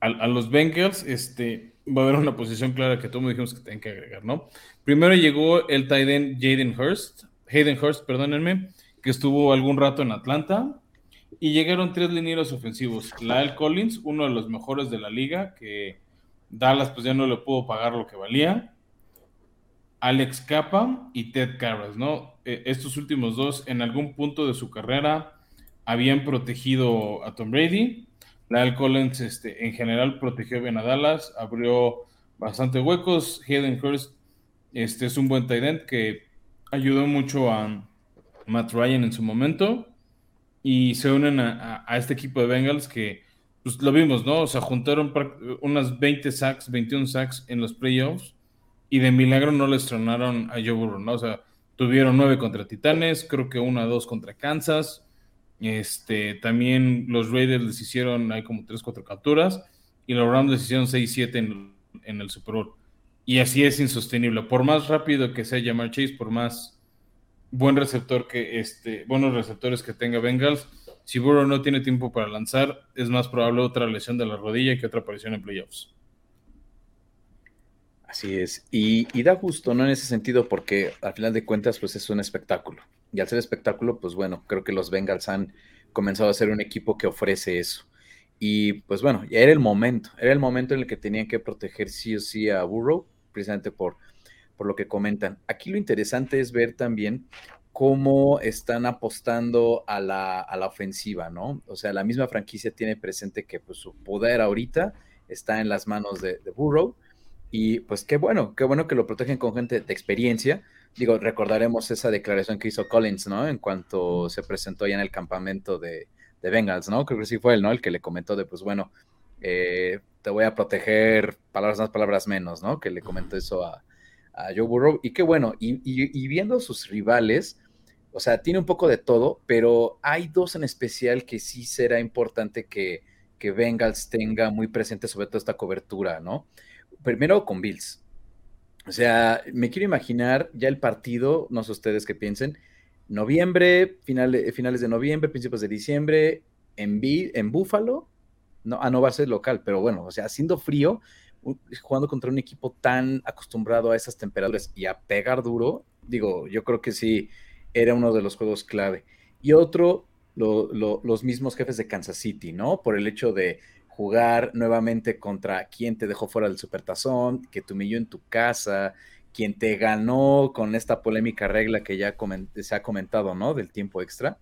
a, los Bengals. Este, va a haber una posición clara que todos dijimos que tienen que agregar, ¿no? Primero llegó el tight end Jaden Hurst, Hayden Hurst, perdónenme, que estuvo algún rato en Atlanta. Y llegaron tres linieros ofensivos. Lyle Collins, uno de los mejores de la liga, que Dallas pues ya no le pudo pagar lo que valía. Alex Capa y Ted Karras, ¿no? E, estos últimos dos en algún punto de su carrera habían protegido a Tom Brady. Lyle Collins este, en general protegió bien a Dallas, abrió bastante huecos. Hayden Hurst este, es un buen tight end que ayudó mucho a Matt Ryan en su momento y se unen a, este equipo de Bengals que pues lo vimos, ¿no? O sea, juntaron unas 20 sacks, 21 sacks en los playoffs y de milagro no les tronaron a Joe Burrow, ¿no? O sea, tuvieron 9 contra Titanes, creo que una dos contra Kansas. Este, también los Raiders les hicieron, hay como 3, 4 capturas y los Rams les hicieron 6, 7 en, en el Super Bowl. Y así es insostenible. Por más rápido que sea llamar Chase, por más buen receptor que este, buenos receptores que tenga Bengals, si Burrow no tiene tiempo para lanzar, es más probable otra lesión de la rodilla que otra aparición en playoffs. Así es. Y, da gusto, ¿no? En ese sentido, porque al final de cuentas, pues es un espectáculo. Y al ser espectáculo, pues bueno, creo que los Bengals han comenzado a ser un equipo que ofrece eso. Y pues bueno, ya era el momento, era el momento en el que tenían que proteger sí o sí a Burrow, precisamente por por lo que comentan. Aquí lo interesante es ver también cómo están apostando a la, ofensiva, ¿no? O sea, la misma franquicia tiene presente que pues, su poder ahorita está en las manos de, Burrow. Y pues qué bueno, qué bueno que lo protegen con gente de experiencia. Digo, recordaremos esa declaración que hizo Collins, ¿no? En cuanto se presentó ya en el campamento de, de Bengals, ¿no? Creo que sí fue él, ¿no? El que le comentó de, pues bueno, eh, te voy a proteger, palabras más, palabras menos, ¿no? Que le comentó eso a, a Joe Burrow. Y qué bueno, y, viendo sus rivales, o sea, tiene un poco de todo, pero hay dos en especial que sí será importante que, que Bengals tenga muy presente sobre todo esta cobertura, ¿no? Primero con Bills. O sea, me quiero imaginar ya el partido, no sé ustedes qué piensen, noviembre, finales, finales de noviembre, principios de diciembre, en, en Búfalo, no, ah, no va a ser local, pero bueno, o sea, haciendo frío, jugando contra un equipo tan acostumbrado a esas temperaturas y a pegar duro, digo, yo creo que sí era uno de los juegos clave. Y otro, los mismos jefes de Kansas City, ¿no? Por el hecho de jugar nuevamente contra quien te dejó fuera del supertazón, que te humilló en tu casa, quien te ganó con esta polémica regla que ya se ha comentado, ¿no? Del tiempo extra.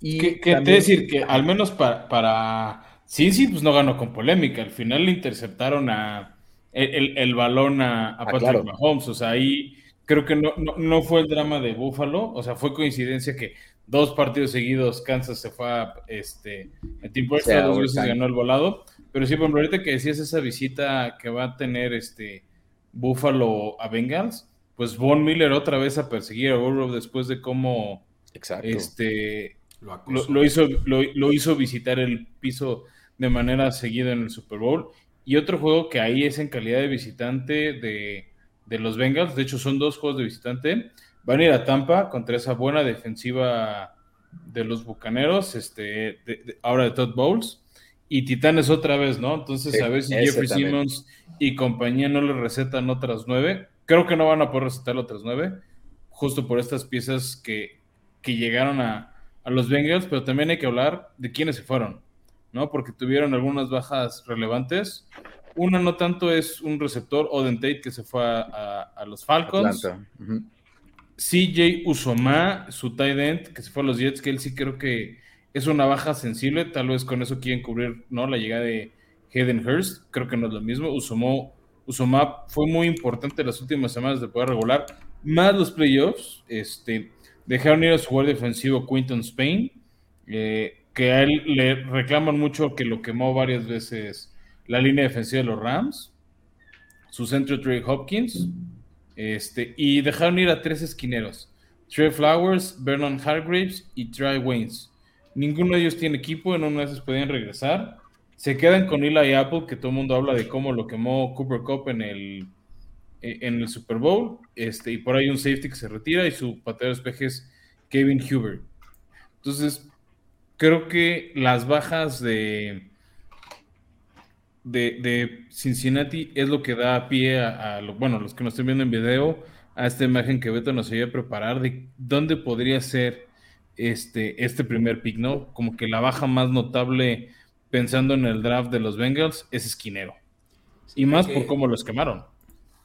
Y que, te decir que al menos para, para Sí, sí, pues no ganó con polémica. Al final le interceptaron a el, balón a, a ah, Patrick Mahomes. O sea, ahí creo que no, no, fue el drama de Buffalo. O sea, fue coincidencia que dos partidos seguidos Kansas se fue a este en tiempo extra, dos veces ganó el volado. Pero sí, por ahorita que decías esa visita que va a tener este Buffalo a Bengals, pues Von Miller otra vez a perseguir a Burrow después de cómo este lo, hizo, lo, hizo visitar el piso de manera seguida en el Super Bowl. Y otro juego que ahí es en calidad de visitante de, los Bengals, de hecho son dos juegos de visitante, van a ir a Tampa contra esa buena defensiva de los Bucaneros, este, ahora de Todd Bowles, y Titanes otra vez, ¿no? Entonces a ver si Jeffrey Simmons y compañía no le recetan otras nueve. Creo que no van a poder recetar otras nueve, justo por estas piezas que, que llegaron a, a los Bengals, pero también hay que hablar de quiénes se fueron. ¿no? Porque tuvieron algunas bajas relevantes. Una no tanto es un receptor, Oden Tate, que se fue a, los Falcons. CJ Usoma, su tight end, que se fue a los Jets, que él sí creo que es una baja sensible. Tal vez con eso quieren cubrir ¿no? la llegada de Hayden Hurst. Creo que no es lo mismo. Usoma, Usoma fue muy importante las últimas semanas de poder regular, más los playoffs. Este, dejaron ir a su guardia defensivo Quinton Spain. Eh, que a él le reclaman mucho que lo quemó varias veces la línea defensiva de los Rams, su centro Trey Hopkins, este, y dejaron ir a tres esquineros, Trey Flowers, Vernon Hargraves y Trey Waynes. Ninguno de ellos tiene equipo, en unos meses podían regresar. Se quedan con Eli Apple, que todo el mundo habla de cómo lo quemó Cooper Cup en el, en el Super Bowl. Este, y por ahí un safety que se retira y su pateador de espeje es Kevin Huber. Entonces, creo que las bajas de, de, Cincinnati es lo que da pie a, bueno, los que nos estén viendo en video, a esta imagen que Beto nos iba a preparar de dónde podría ser este, este primer pick, ¿no? Como que la baja más notable pensando en el draft de los Bengals es esquinero. y más por cómo los quemaron.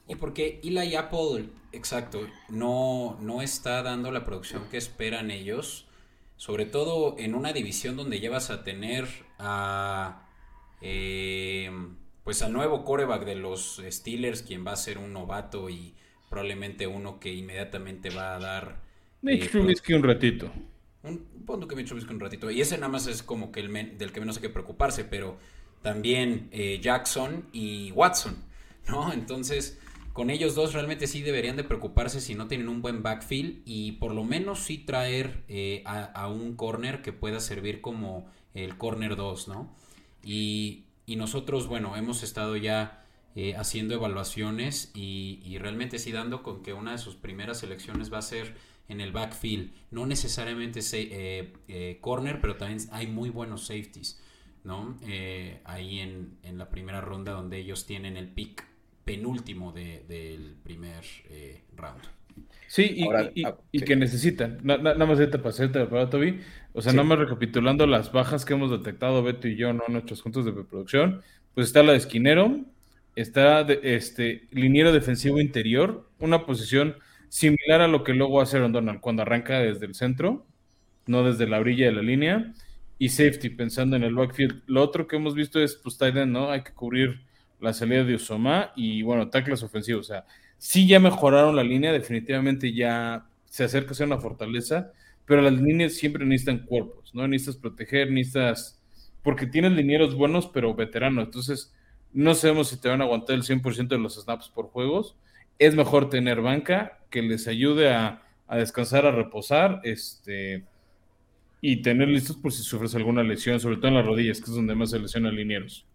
Y porque Eli Apple, exacto, no, no está dando la producción que esperan ellos, sobre todo en una división donde llevas a tener a eh, pues al nuevo coreback de los Steelers, quien va a ser un novato y probablemente uno que inmediatamente va a dar. Mitch eh, Trubisky un ratito. Un punto que Mitch Trubisky un ratito. Y ese nada más es como que el del que menos hay que preocuparse, pero también eh, Jackson y Watson, (laughs) ¿no? Entonces, con ellos dos realmente sí deberían de preocuparse si no tienen un buen backfield y por lo menos sí traer eh, a, un corner que pueda servir como el corner 2, ¿no? Y, nosotros, bueno, hemos estado ya eh, haciendo evaluaciones y, realmente sí dando con que una de sus primeras selecciones va a ser en el backfield. No necesariamente eh, eh, corner, pero también hay muy buenos safeties, ¿no? ahí en, en, la primera ronda donde ellos tienen el pick penúltimo del primer round. Sí, y, ah, que necesitan. nada más ahorita para para Toby. O sea, nada más recapitulando las bajas que hemos detectado Beto y yo, ¿no? En nuestros puntos de preproducción. Pues está la de esquinero, está de, este liniero defensivo interior, una posición similar a lo que luego hace Donald cuando arranca desde el centro, no desde la orilla de la línea. Y safety, pensando en el backfield. Lo otro que hemos visto es, pues, tight ¿no? Hay que cubrir la salida de Usoma y, bueno, tackles ofensivos. O sea, sí ya mejoraron la línea, definitivamente ya se acerca a ser una fortaleza, pero las líneas siempre necesitan cuerpos, ¿no? Necesitas proteger, necesitas... Porque tienes linieros buenos, pero veteranos. Entonces, no sabemos si te van a aguantar el 100% de los snaps por juegos. Es mejor tener banca que les ayude a, descansar, a reposar, este, y tener listos por si sufres alguna lesión, sobre todo en las rodillas, que es donde más se lesionan linieros.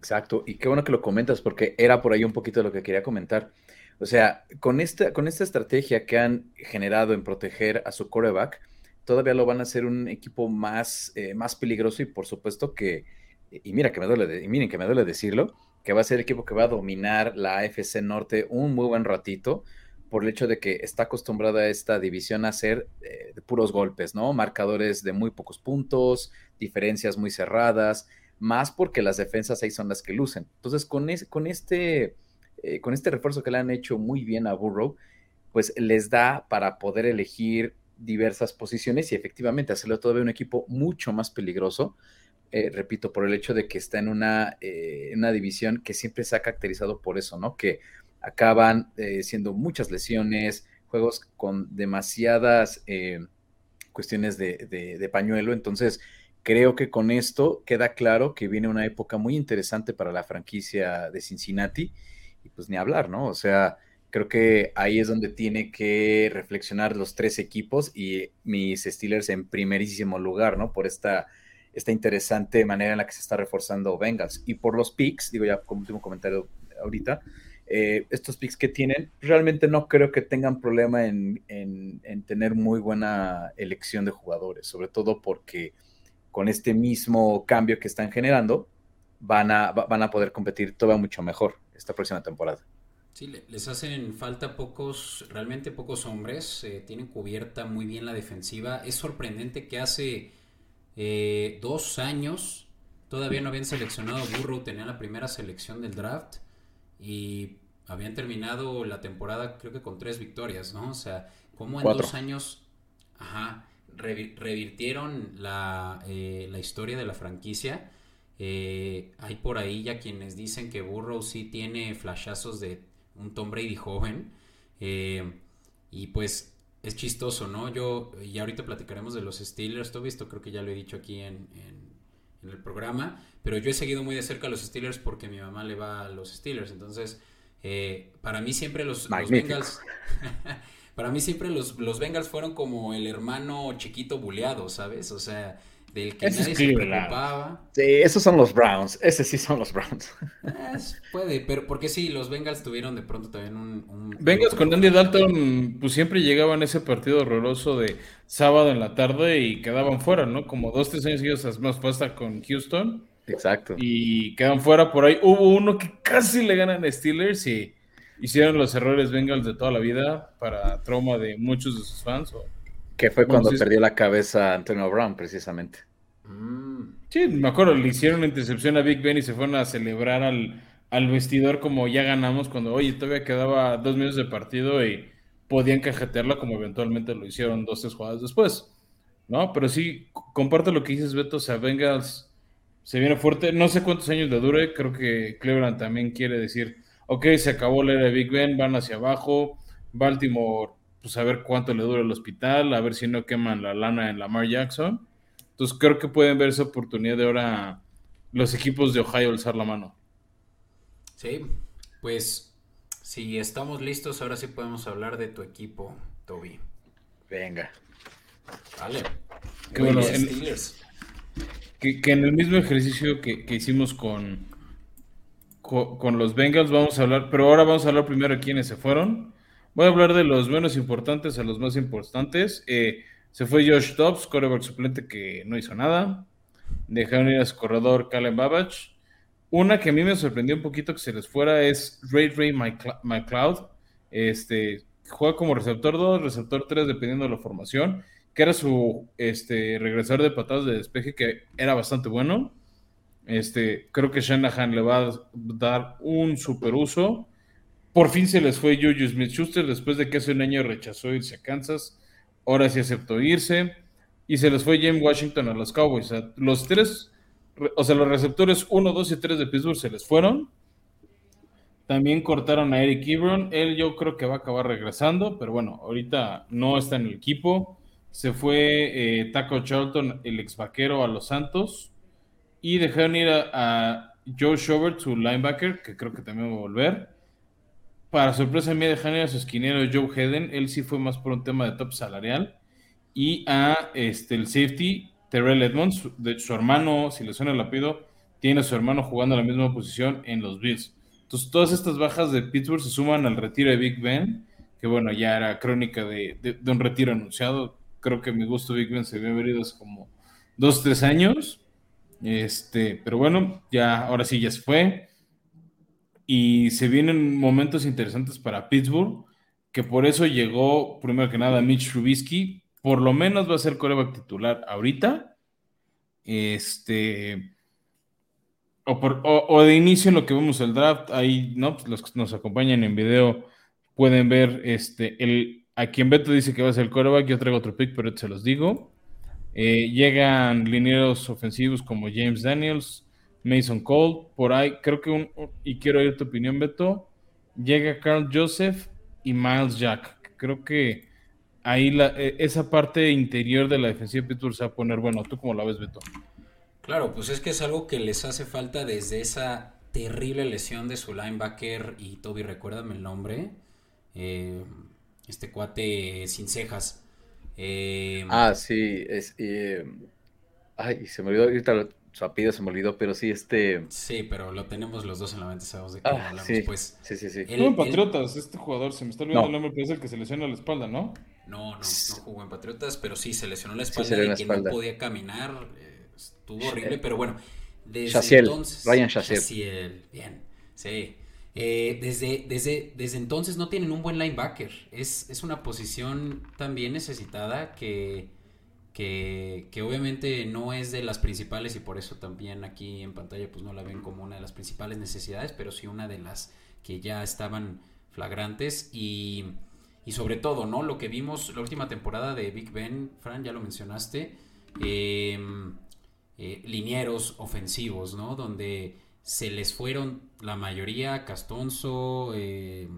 Exacto, y qué bueno que lo comentas porque era por ahí un poquito de lo que quería comentar. O sea, con esta, con esta estrategia que han generado en proteger a su coreback, todavía lo van a hacer un equipo más, eh, más peligroso y por supuesto que, y mira que me duele, y miren que me duele decirlo, que va a ser el equipo que va a dominar la AFC Norte un muy buen ratito por el hecho de que está acostumbrada esta división a ser eh, puros golpes, ¿no? Marcadores de muy pocos puntos, diferencias muy cerradas, más porque las defensas ahí son las que lucen. Entonces, con, con, este, eh, con este refuerzo que le han hecho muy bien a Burrow, pues les da para poder elegir diversas posiciones y efectivamente hacerlo todavía un equipo mucho más peligroso. Eh, repito, por el hecho de que está en una, eh, una, división que siempre se ha caracterizado por eso, ¿no? Que acaban siendo muchas lesiones, juegos con demasiadas cuestiones de, pañuelo. Entonces, creo que con esto queda claro que viene una época muy interesante para la franquicia de Cincinnati y pues ni hablar, ¿no? O sea, creo que ahí es donde tiene que reflexionar los tres equipos y mis Steelers en primerísimo lugar, ¿no? Por esta, esta interesante manera en la que se está reforzando Bengals. Y por los picks, digo ya como último comentario ahorita, eh, estos picks que tienen, realmente no creo que tengan problema en, en tener muy buena elección de jugadores, sobre todo porque con este mismo cambio que están generando, van a, van a poder competir todavía mucho mejor esta próxima temporada. Sí, les hacen falta pocos, realmente pocos hombres, eh, tienen cubierta muy bien la defensiva. Es sorprendente que hace eh, dos años todavía no habían seleccionado a Burrow, tenían la primera selección del draft y habían terminado la temporada creo que con tres victorias, ¿no? O sea, como en dos años, ajá, revirtieron la, eh, la, historia de la franquicia. Eh, hay por ahí ya quienes dicen que Burrow sí tiene flashazos de un Tom Brady joven. Eh, y pues es chistoso, ¿no? Yo, y ahorita platicaremos de los Steelers, todo visto, creo que ya lo he dicho aquí en, en, el programa, pero yo he seguido muy de cerca a los Steelers porque mi mamá le va a los Steelers, entonces, para mí siempre los, los Bengals... (laughs) para mí siempre los, los Bengals fueron como el hermano chiquito buleado, ¿sabes? O sea, del que nadie se preocupaba. Sí, esos son los Browns, ese sí son los Browns. puede, pero porque sí, los Bengals tuvieron de pronto también un... Bengals con Andy Dalton, pues siempre llegaban a ese partido horroroso de sábado en la tarde y quedaban fuera, ¿no? Como dos, tres años seguidos más pasta con Houston. Exacto. Y quedan fuera por ahí. Hubo uno que casi le ganan a Steelers y hicieron los errores Bengals de toda la vida para trauma de muchos de sus fans. Que fue cuando perdió la cabeza Antonio Brown, precisamente. Mm. Sí, me acuerdo, le hicieron una intercepción a Big Ben y se fueron a celebrar al, al vestidor como ya ganamos, cuando, oye, todavía quedaba dos minutos de partido y podían cajetearla como eventualmente lo hicieron dos, tres jugadas después. ¿No? Pero sí, comparto lo que dices, Beto, o sea, Bengals se viene fuerte. No sé cuántos años le dure, creo que Cleveland también quiere decir, ok, se acabó la era de Big Ben, van hacia abajo. Baltimore, pues a ver cuánto le dura el hospital, a ver si no queman la lana en Lamar Jackson. Entonces creo que pueden ver esa oportunidad de ahora los equipos de Ohio alzar la mano. Sí, pues si estamos listos, ahora sí podemos hablar de tu equipo, Toby. Venga. Vale. Que, bueno, que, en el mismo ejercicio que, hicimos con, con, los Bengals vamos a hablar, pero ahora vamos a hablar primero de quiénes se fueron. Voy a hablar de los menos importantes a los más importantes. Eh, se fue Josh Dobbs, coreback suplente que no hizo nada. Dejaron ir a su corredor Calen Babach. Una que a mí me sorprendió un poquito que se les fuera es Ray Ray McLeod. Este, juega como receptor 2, receptor 3, dependiendo de la formación, que era su este, regresar de patadas de despeje, que era bastante bueno. Este, creo que Shanahan le va a dar un super uso. Por fin se les fue Juju Smith Schuster después de que hace un año rechazó irse a Kansas. Ahora sí aceptó irse. Y se les fue James Washington a los Cowboys. los tres o sea, los receptores 1, 2 y 3 de Pittsburgh se les fueron. También cortaron a Eric Ebron. Él yo creo que va a acabar regresando, pero bueno, ahorita no está en el equipo. Se fue eh, Taco Charlton, el ex vaquero, a los Santos. Y dejaron ir a, Joe Schobert, su linebacker, que creo que también va a volver. Para sorpresa mía, dejaron ir a su esquinero Joe Hedden. Él sí fue más por un tema de top salarial. Y a este, el safety Terrell Edmonds, de su hermano, si le suena el apellido, tiene a su hermano jugando en la misma posición en los Bills. Entonces, todas estas bajas de Pittsburgh se suman al retiro de Big Ben, que bueno, ya era crónica de, un retiro anunciado. Creo que mi gusto Big Ben se había venido hace como dos, tres años. Este, pero bueno, ya ahora sí ya se fue. Y se vienen momentos interesantes para Pittsburgh, que por eso llegó, primero que nada, Mitch Trubisky, por lo menos va a ser coreback titular ahorita. Este. O, de inicio en lo que vemos el draft, ahí, ¿no? Pues los que nos acompañan en video pueden ver este, el, a quien Beto dice que va a ser el coreback, yo traigo otro pick, pero se los digo. Eh, llegan linieros ofensivos como James Daniels, Mason Cole, por ahí, creo que un, y quiero oír tu opinión, Beto. Llega Carl Joseph y Miles Jack. Creo que ahí la, e, esa parte interior de la defensiva de Pittsburgh se va a poner bueno. ¿Tú cómo la ves, Beto? Claro, pues es que es algo que les hace falta desde esa terrible lesión de su linebacker y Toby, recuérdame el nombre. Eh, este cuate sin cejas. Eh, ah, sí, es, eh, ay, se me olvidó ahorita su apellido se me olvidó, pero sí, este. Sí, pero lo tenemos los dos en la mente, sabemos de qué ah, hablamos. Sí, pues, sí, sí. sí. en Patriotas, este jugador, se me está olvidando el nombre, pero es el que se lesiona la espalda, ¿no? No, no, no jugó en Patriotas, pero sí, se lesionó la espalda de que no podía caminar. Eh, estuvo horrible, pero bueno. Desde entonces. Ryan Shaziel. bien. Sí. Eh, desde, desde, desde entonces no tienen un buen linebacker. Es, es una posición también necesitada que que, obviamente no es de las principales y por eso también aquí en pantalla pues no la ven como una de las principales necesidades, pero sí una de las que ya estaban flagrantes y, y sobre todo, ¿no? Lo que vimos la última temporada de Big Ben, Fran, ya lo mencionaste, em, eh, linieros ofensivos, ¿no? Donde se les fueron la mayoría, Castonzo, eh,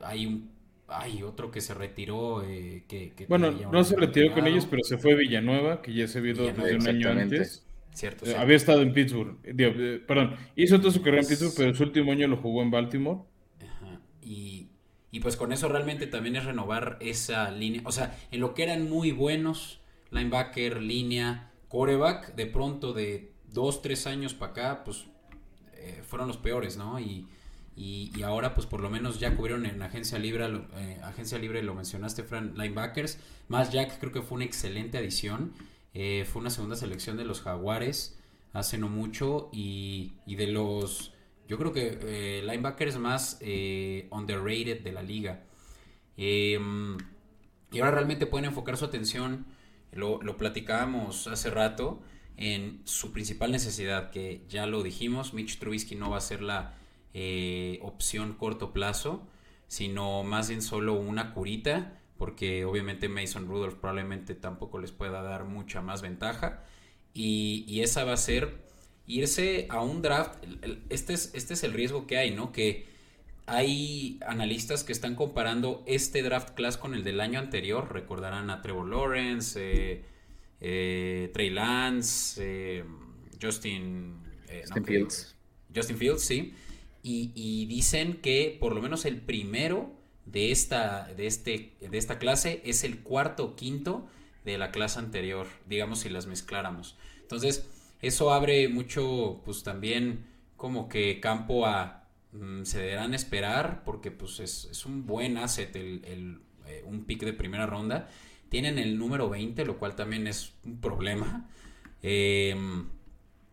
hay un hay otro que se retiró. Eh, que, bueno, no se retiró con ellos, pero se fue Villanueva, que ya se vio desde un año antes. Cierto, eh, Había estado en Pittsburgh. Perdón, hizo toda su carrera en Pittsburgh, pero su último año lo jugó en Baltimore. Y, y pues con eso realmente también es renovar esa línea. O sea, en lo que eran muy buenos, linebacker, línea, coreback, de pronto de dos, tres años para acá, pues fueron los peores, ¿no? Y y, ahora, pues por lo menos ya cubrieron en agencia libre, eh, agencia libre lo mencionaste, Fran, linebackers. Más Jack creo que fue una excelente adición. Eh, fue una segunda selección de los Jaguares. hace no mucho y, de los, yo creo que eh, linebackers más eh, underrated de la liga. Em, y ahora realmente pueden enfocar su atención, lo, lo platicábamos hace rato, en su principal necesidad, que ya lo dijimos, Mitch Trubisky no va a ser la eh, opción corto plazo, sino más bien solo una curita, porque obviamente Mason Rudolph probablemente tampoco les pueda dar mucha más ventaja. Y, esa va a ser irse a un draft. Este es, este es el riesgo que hay, ¿no? Que hay analistas que están comparando este draft class con el del año anterior. Recordarán a Trevor Lawrence, eh, eh, Trey Lance, eh, Justin, Fields. Justin Fields, sí. Y, dicen que por lo menos el primero de esta, de, este, de esta clase es el cuarto o quinto de la clase anterior, digamos si las mezcláramos. Entonces, eso abre mucho, pues también como que campo a, mm, se deberán esperar, porque pues es, un buen asset el, eh, un pick de primera ronda. Tienen el número 20, lo cual también es un problema. Em,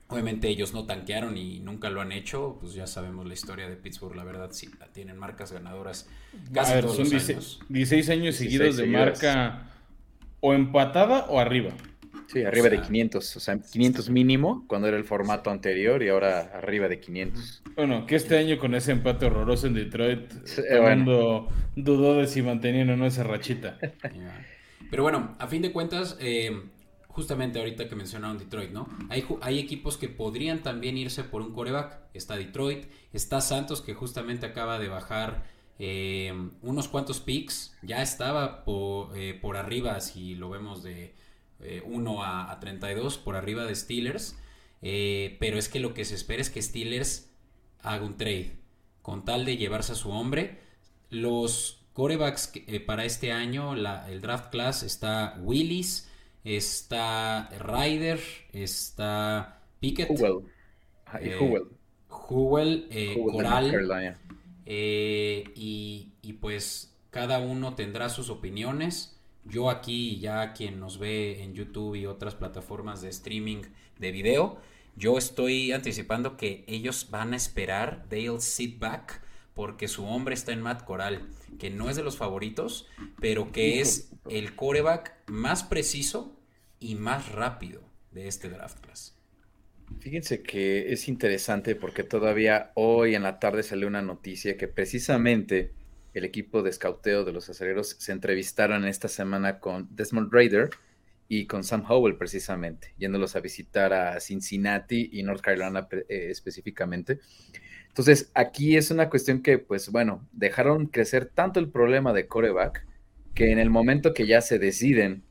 obviamente ellos no tanquearon y nunca lo han hecho, pues ya sabemos la historia de Pittsburgh, la verdad sí, tienen marcas ganadoras casi todos los años. 16 años seguidos de marca o empatada o arriba. Sí, arriba de 500, o sea, 500 mínimo cuando era el formato anterior y ahora arriba de 500. Bueno, que este año con ese empate horroroso en Detroit, todo dudó de si mantenían o no esa rachita. Pero bueno, a fin de cuentas, eh, justamente ahorita que mencionaron Detroit, ¿no? Hay, hay equipos que podrían también irse por un coreback. Está Detroit, está Santos que justamente acaba de bajar eh, unos cuantos picks. Ya estaba por, eh, por arriba, si lo vemos de 1 eh, a, 32, por arriba de Steelers. pero es que lo que se espera es que Steelers haga un trade con tal de llevarse a su hombre. Los corebacks para este año, el draft class está Willis está Ryder, está Pickett. Huwell. Eh, Huwell. Eh, Coral. Eh, y, y, pues cada uno tendrá sus opiniones. Yo aquí, ya quien nos ve en YouTube y otras plataformas de streaming de video, yo estoy anticipando que ellos van a esperar, they'll sit back, porque su hombre está en Matt Coral, que no es de los favoritos, pero que es el coreback más preciso y más rápido de este draft class. Fíjense que es interesante porque todavía hoy en la tarde salió una noticia que precisamente el equipo de escauteo de los aceleros se entrevistaron esta semana con Desmond Raider y con Sam Howell precisamente, yéndolos a visitar a Cincinnati y North Carolina eh, específicamente. Entonces, aquí es una cuestión que, pues bueno, dejaron crecer tanto el problema de coreback que en el momento que ya se deciden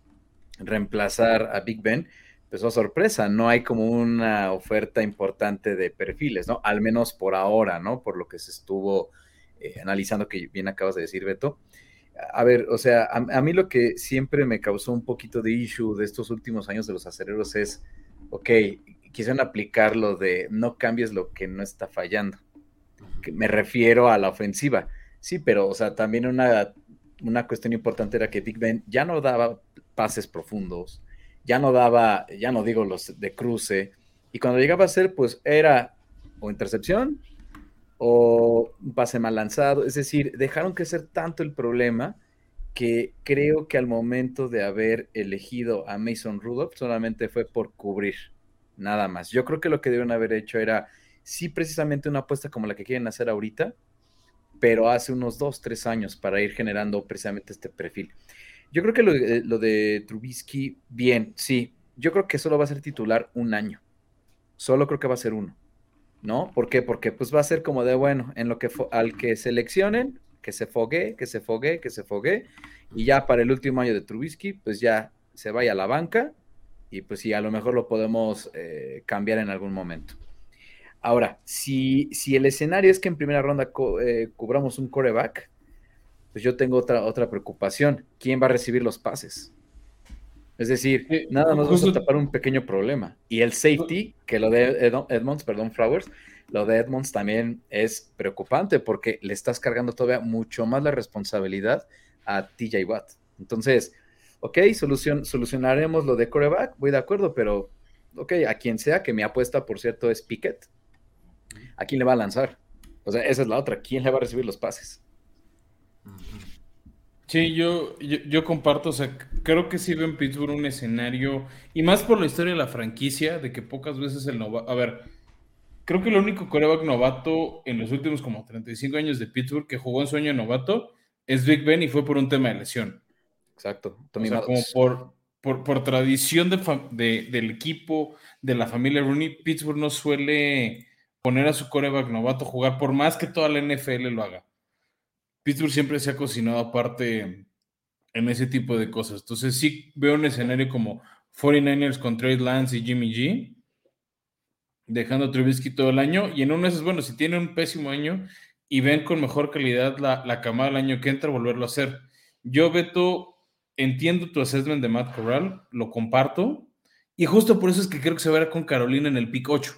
reemplazar a Big Ben, pues oh sorpresa, no hay como una oferta importante de perfiles, ¿no? Al menos por ahora, ¿no? Por lo que se estuvo eh, analizando, que bien acabas de decir, Beto. A ver, o sea, a, mí lo que siempre me causó un poquito de issue de estos últimos años de los aceleros es, ok, quisieron aplicar lo de no cambies lo que no está fallando. Me refiero a la ofensiva. Sí, pero, o sea, también una, una cuestión importante era que Big Ben ya no daba pases profundos, ya no daba, ya no digo los de cruce, y cuando llegaba a ser, pues era o intercepción o un pase mal lanzado, es decir, dejaron que ser tanto el problema que creo que al momento de haber elegido a Mason Rudolph solamente fue por cubrir, nada más. Yo creo que lo que debieron haber hecho era, sí, precisamente una apuesta como la que quieren hacer ahorita, pero hace unos dos, tres años para ir generando precisamente este perfil. Yo creo que lo, de Trubisky, bien, sí. Yo creo que solo va a ser titular un año. Solo creo que va a ser uno. ¿No? ¿Por qué? Porque pues va a ser como de, bueno, en lo que al que seleccionen, que se fogue, que se fogue, que se fogue. Y ya para el último año de Trubisky, pues ya se vaya a la banca. Y pues sí, a lo mejor lo podemos eh, cambiar en algún momento. Ahora, si, si el escenario es que en primera ronda eh, cubramos un coreback, pues yo tengo otra, otra preocupación. ¿Quién va a recibir los pases? Es decir, nada más vamos a tapar un pequeño problema. Y el safety, que lo de Edmonds, perdón, Flowers, lo de Edmonds también es preocupante porque le estás cargando todavía mucho más la responsabilidad a TJ Watt. Entonces, ok, solución, solucionaremos lo de coreback, voy de acuerdo, pero ok, a quien sea que mi apuesta, por cierto, es Pickett, ¿a quién le va a lanzar? O sea, esa es la otra, ¿quién le va a recibir los pases? Sí, yo, yo, comparto, o sea, creo que sirve en Pittsburgh un escenario, y más por la historia de la franquicia, de que pocas veces el novato, a ver, creo que el único coreback novato en los últimos como 35 años de Pittsburgh que jugó en sueño novato es Big Ben y fue por un tema de lesión. Exacto. o sea, como por, por, por tradición de, del equipo, de la familia Rooney, Pittsburgh no suele poner a su coreback novato a jugar, por más que toda la NFL lo haga. Pittsburgh siempre se ha cocinado aparte en ese tipo de cosas. Entonces sí veo un escenario como 49ers con Trey Lance y Jimmy G, dejando a Trubisky todo el año. Y en uno de esos, bueno, si tiene un pésimo año y ven con mejor calidad la, la camada del año que entra, volverlo a hacer. Yo, Beto, entiendo tu assessment de Matt Corral, lo comparto. Y justo por eso es que creo que se va a ver con Carolina en el pick 8.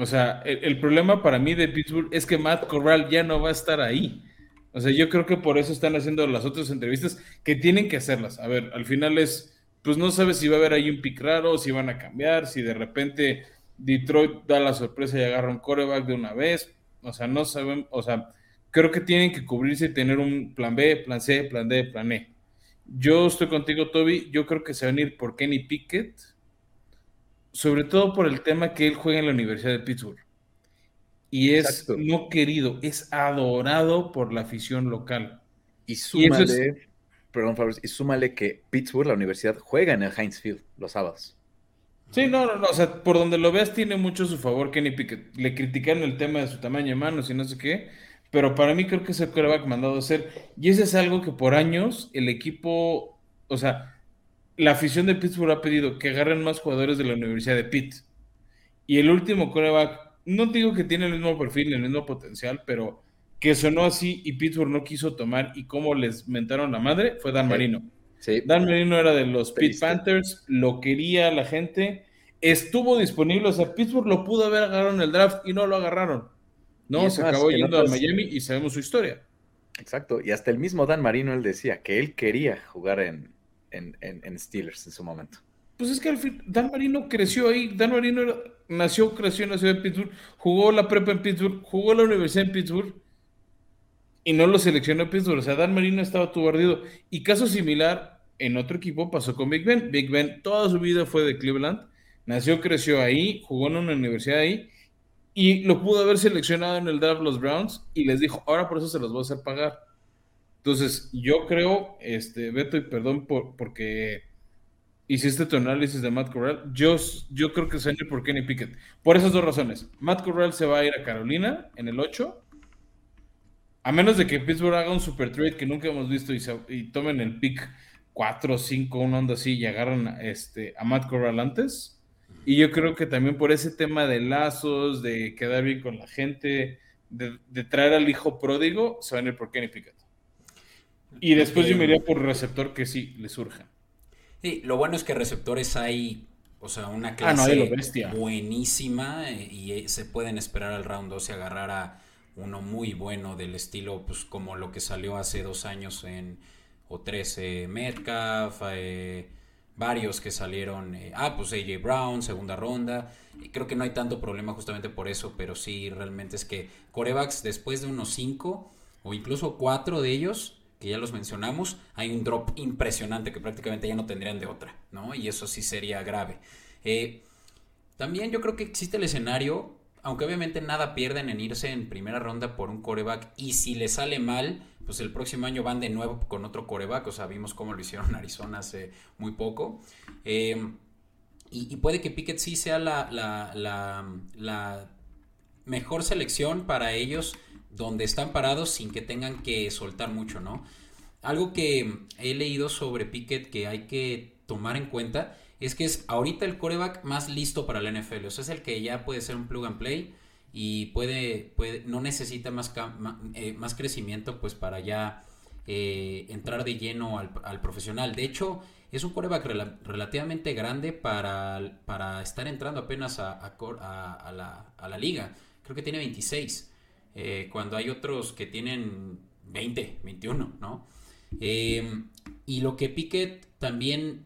O sea, el, problema para mí de Pittsburgh es que Matt Corral ya no va a estar ahí. O sea, yo creo que por eso están haciendo las otras entrevistas que tienen que hacerlas. A ver, al final es, pues no sabes si va a haber ahí un pick raro, si van a cambiar, si de repente Detroit da la sorpresa y agarra un coreback de una vez. O sea, no saben, o sea, creo que tienen que cubrirse y tener un plan B, plan C, plan D, plan E. Yo estoy contigo, Toby. Yo creo que se van a ir por Kenny Pickett sobre todo por el tema que él juega en la Universidad de Pittsburgh. Y es no querido, es adorado por la afición local. Y súmale, perdón, y súmale que Pittsburgh, la universidad, juega en el Heinz Field los sábados. Sí, no, no, no, o sea, por donde lo veas tiene mucho a su favor Kenny Pickett. Le criticaron el tema de su tamaño de manos y no sé qué, pero para mí creo que es el coreback mandado a hacer. Y ese es algo que por años el equipo, o sea, la afición de Pittsburgh ha pedido que agarren más jugadores de la Universidad de Pitt. Y el último coreback, no digo que tiene el mismo perfil, el mismo potencial, pero que sonó así y Pittsburgh no quiso tomar y cómo les mentaron la madre fue Dan Marino. Dan Marino era de los Pitt Panthers, lo quería la gente, estuvo disponible, o sea, Pittsburgh lo pudo haber agarrado en el draft y no lo agarraron. No, se acabó yendo a Miami y sabemos su historia. Exacto, y hasta el mismo Dan Marino él decía que él quería jugar en, en, Steelers en su momento. Pues es que al fin, Dan Marino creció ahí. Dan Marino nació, creció en Pittsburgh, jugó la prepa en Pittsburgh, jugó la universidad en Pittsburgh y no lo seleccionó Pittsburgh. O sea, Dan Marino estaba tu ardido. Y caso similar en otro equipo pasó con Big Ben. Big Ben toda su vida fue de Cleveland, nació, creció ahí, jugó en una universidad ahí y lo pudo haber seleccionado en el draft los Browns y les dijo, ahora por eso se los voy a hacer pagar. Entonces, yo creo, este, Beto, y perdón por, porque hiciste tu análisis de Matt Corral, yo, yo creo que se va a por Kenny Pickett. Por esas dos razones. Matt Corral se va a ir a Carolina en el 8. A menos de que Pittsburgh haga un super trade que nunca hemos visto y, tomen el pick 4 o 5, una onda así, y agarran este, a Matt Corral antes. Y yo creo que también por ese tema de lazos, de quedar bien con la gente, de, de traer al hijo pródigo, se van a ir por Kenny Pickett. Y después yo me iría por receptor que sí, le surja. Sí, lo bueno es que receptores hay, o sea, una ah, clase buenísima eh, y eh, se pueden esperar al round 2 y agarrar a uno muy bueno del estilo, pues como lo que salió hace dos años en, o 13 Metcalf, eh, varios que salieron, ah, pues AJ Brown, segunda ronda, y creo que no hay tanto problema justamente por eso, pero sí, realmente es que corebacks después de unos 5 o incluso 4 de ellos que ya los mencionamos, hay un drop impresionante que prácticamente ya no tendrían de otra, ¿no? Y eso sí sería grave. Eh, también yo creo que existe el escenario, aunque obviamente nada pierden en irse en primera ronda por un coreback y si le sale mal, pues el próximo año van de nuevo con otro coreback, o sea, vimos cómo lo hicieron (laughs) Arizona hace muy poco. Eh, y, puede que Pickett sí sea la, la, la mejor selección para ellos donde están parados sin que tengan que soltar mucho, ¿no? Algo que he leído sobre Pickett que hay que tomar en cuenta es que es ahorita el coreback más listo para la NFL. O sea, es el que ya puede ser un plug and play y puede, puede no necesita más, eh, más crecimiento pues para ya eh, entrar de lleno al, profesional. De hecho, es un coreback relativamente grande para, para, estar entrando apenas a, la liga. Creo que tiene 26. Eh, cuando hay otros que tienen 20, 21, ¿no? Em, y lo que Piquet también,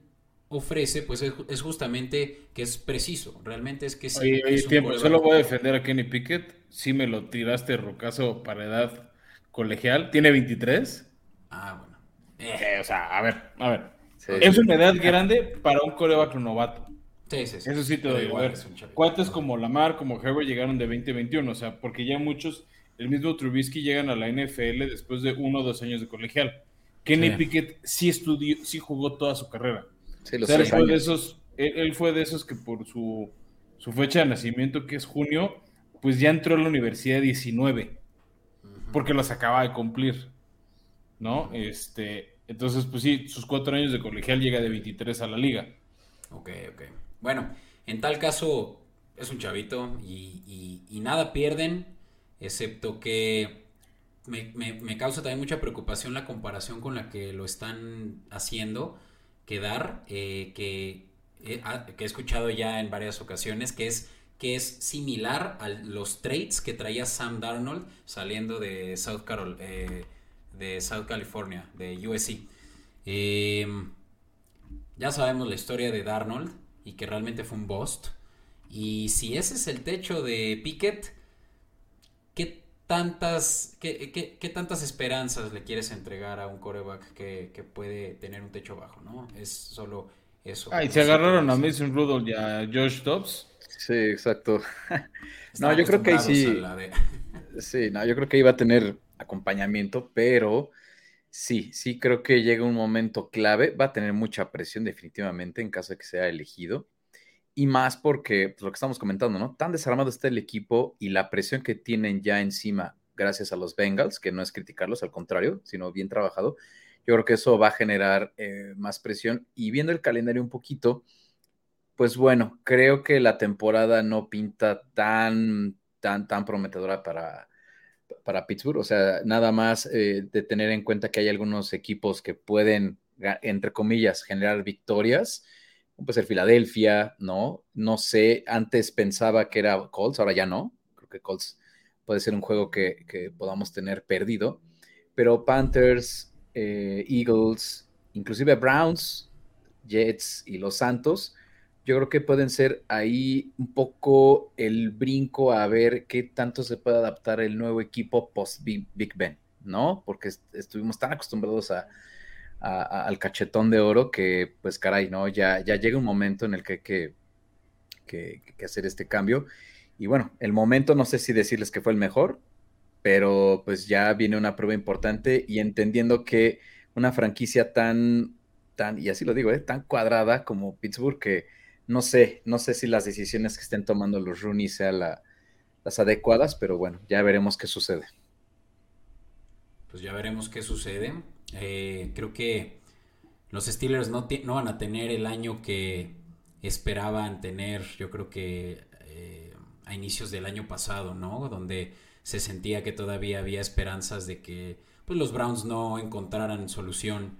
ofrece, pues es, justamente que es preciso. Realmente es que sí. Oye, tiempo, solo voy a defender a Kenny Pickett. Si me lo tiraste rocazo para edad colegial. ¿Tiene 23? Ah, bueno. Eh, o sea, a ver, a ver. es una edad grande para un coreback novato. Sí, sí, sí. Eso sí te lo digo. Cuates como Lamar, como Herbert llegaron de 2021, o sea, porque ya muchos, el mismo Trubisky llegan a la NFL después de uno o dos años de colegial. Kenny Pickett sí estudió, sí jugó toda su carrera. Sí, los él, fue de esos, él, fue de esos que por su, su, fecha de nacimiento, que es junio, pues ya entró a la universidad 19, porque los acaba de cumplir, ¿no? Este, entonces, pues sí, sus cuatro años de colegial llega de 23 a la liga. Ok, ok. Bueno, en tal caso es un chavito y, nada pierden, excepto que me, causa también mucha preocupación la comparación con la que lo están haciendo quedar, eh, que, ah, que he escuchado ya en varias ocasiones, que es que es similar a los traits que traía Sam Darnold saliendo de South, Carol, eh, de South California, de USC. Em, ya sabemos la historia de Darnold y que realmente fue un bust. Y si ese es el techo de Pickett, ¿qué tantas, qué, tantas esperanzas le quieres entregar a un coreback que, puede tener un techo bajo? ¿no? Es solo eso. Ah, y se agarraron a Mason Rudolph y a Josh Dobbs. Sí, exacto. (laughs) no, yo creo que sí. (laughs) sí, no, yo creo que iba a tener acompañamiento, pero Sí, sí, creo que llega un momento clave. Va a tener mucha presión definitivamente en caso de que sea elegido. Y más porque, pues, lo que estamos comentando, ¿no? Tan desarmado está el equipo y la presión que tienen ya encima gracias a los Bengals, que no es criticarlos, al contrario, sino bien trabajado. Yo creo que eso va a generar eh, más presión. Y viendo el calendario un poquito, pues bueno, creo que la temporada no pinta tan, tan, tan prometedora para, para Pittsburgh. O sea, nada más eh, de tener en cuenta que hay algunos equipos que pueden, entre comillas, generar victorias. Puede ser Filadelfia, ¿no? No sé, antes pensaba que era Colts, ahora ya no. Creo que Colts puede ser un juego que, podamos tener perdido. Pero Panthers, eh, Eagles, inclusive Browns, Jets y los Santos, yo creo que pueden ser ahí un poco el brinco a ver qué tanto se puede adaptar el nuevo equipo post Big Ben, ¿no? Porque estuvimos tan acostumbrados a, al cachetón de oro que, pues caray, ¿no? Ya, ya llega un momento en el que hay que, que, hacer este cambio. Y bueno, el momento no sé si decirles que fue el mejor, pero pues ya viene una prueba importante y entendiendo que una franquicia tan, tan, y así lo digo, ¿eh? tan cuadrada como Pittsburgh que no sé, no sé si las decisiones que estén tomando los Rooney sean las adecuadas, pero bueno, ya veremos qué sucede. Pues ya veremos qué sucede. Eh, creo que los Steelers no, van a tener el año que esperaban tener, yo creo que eh, a inicios del año pasado, ¿no? Donde se sentía que todavía había esperanzas de que pues, los Browns no encontraran solución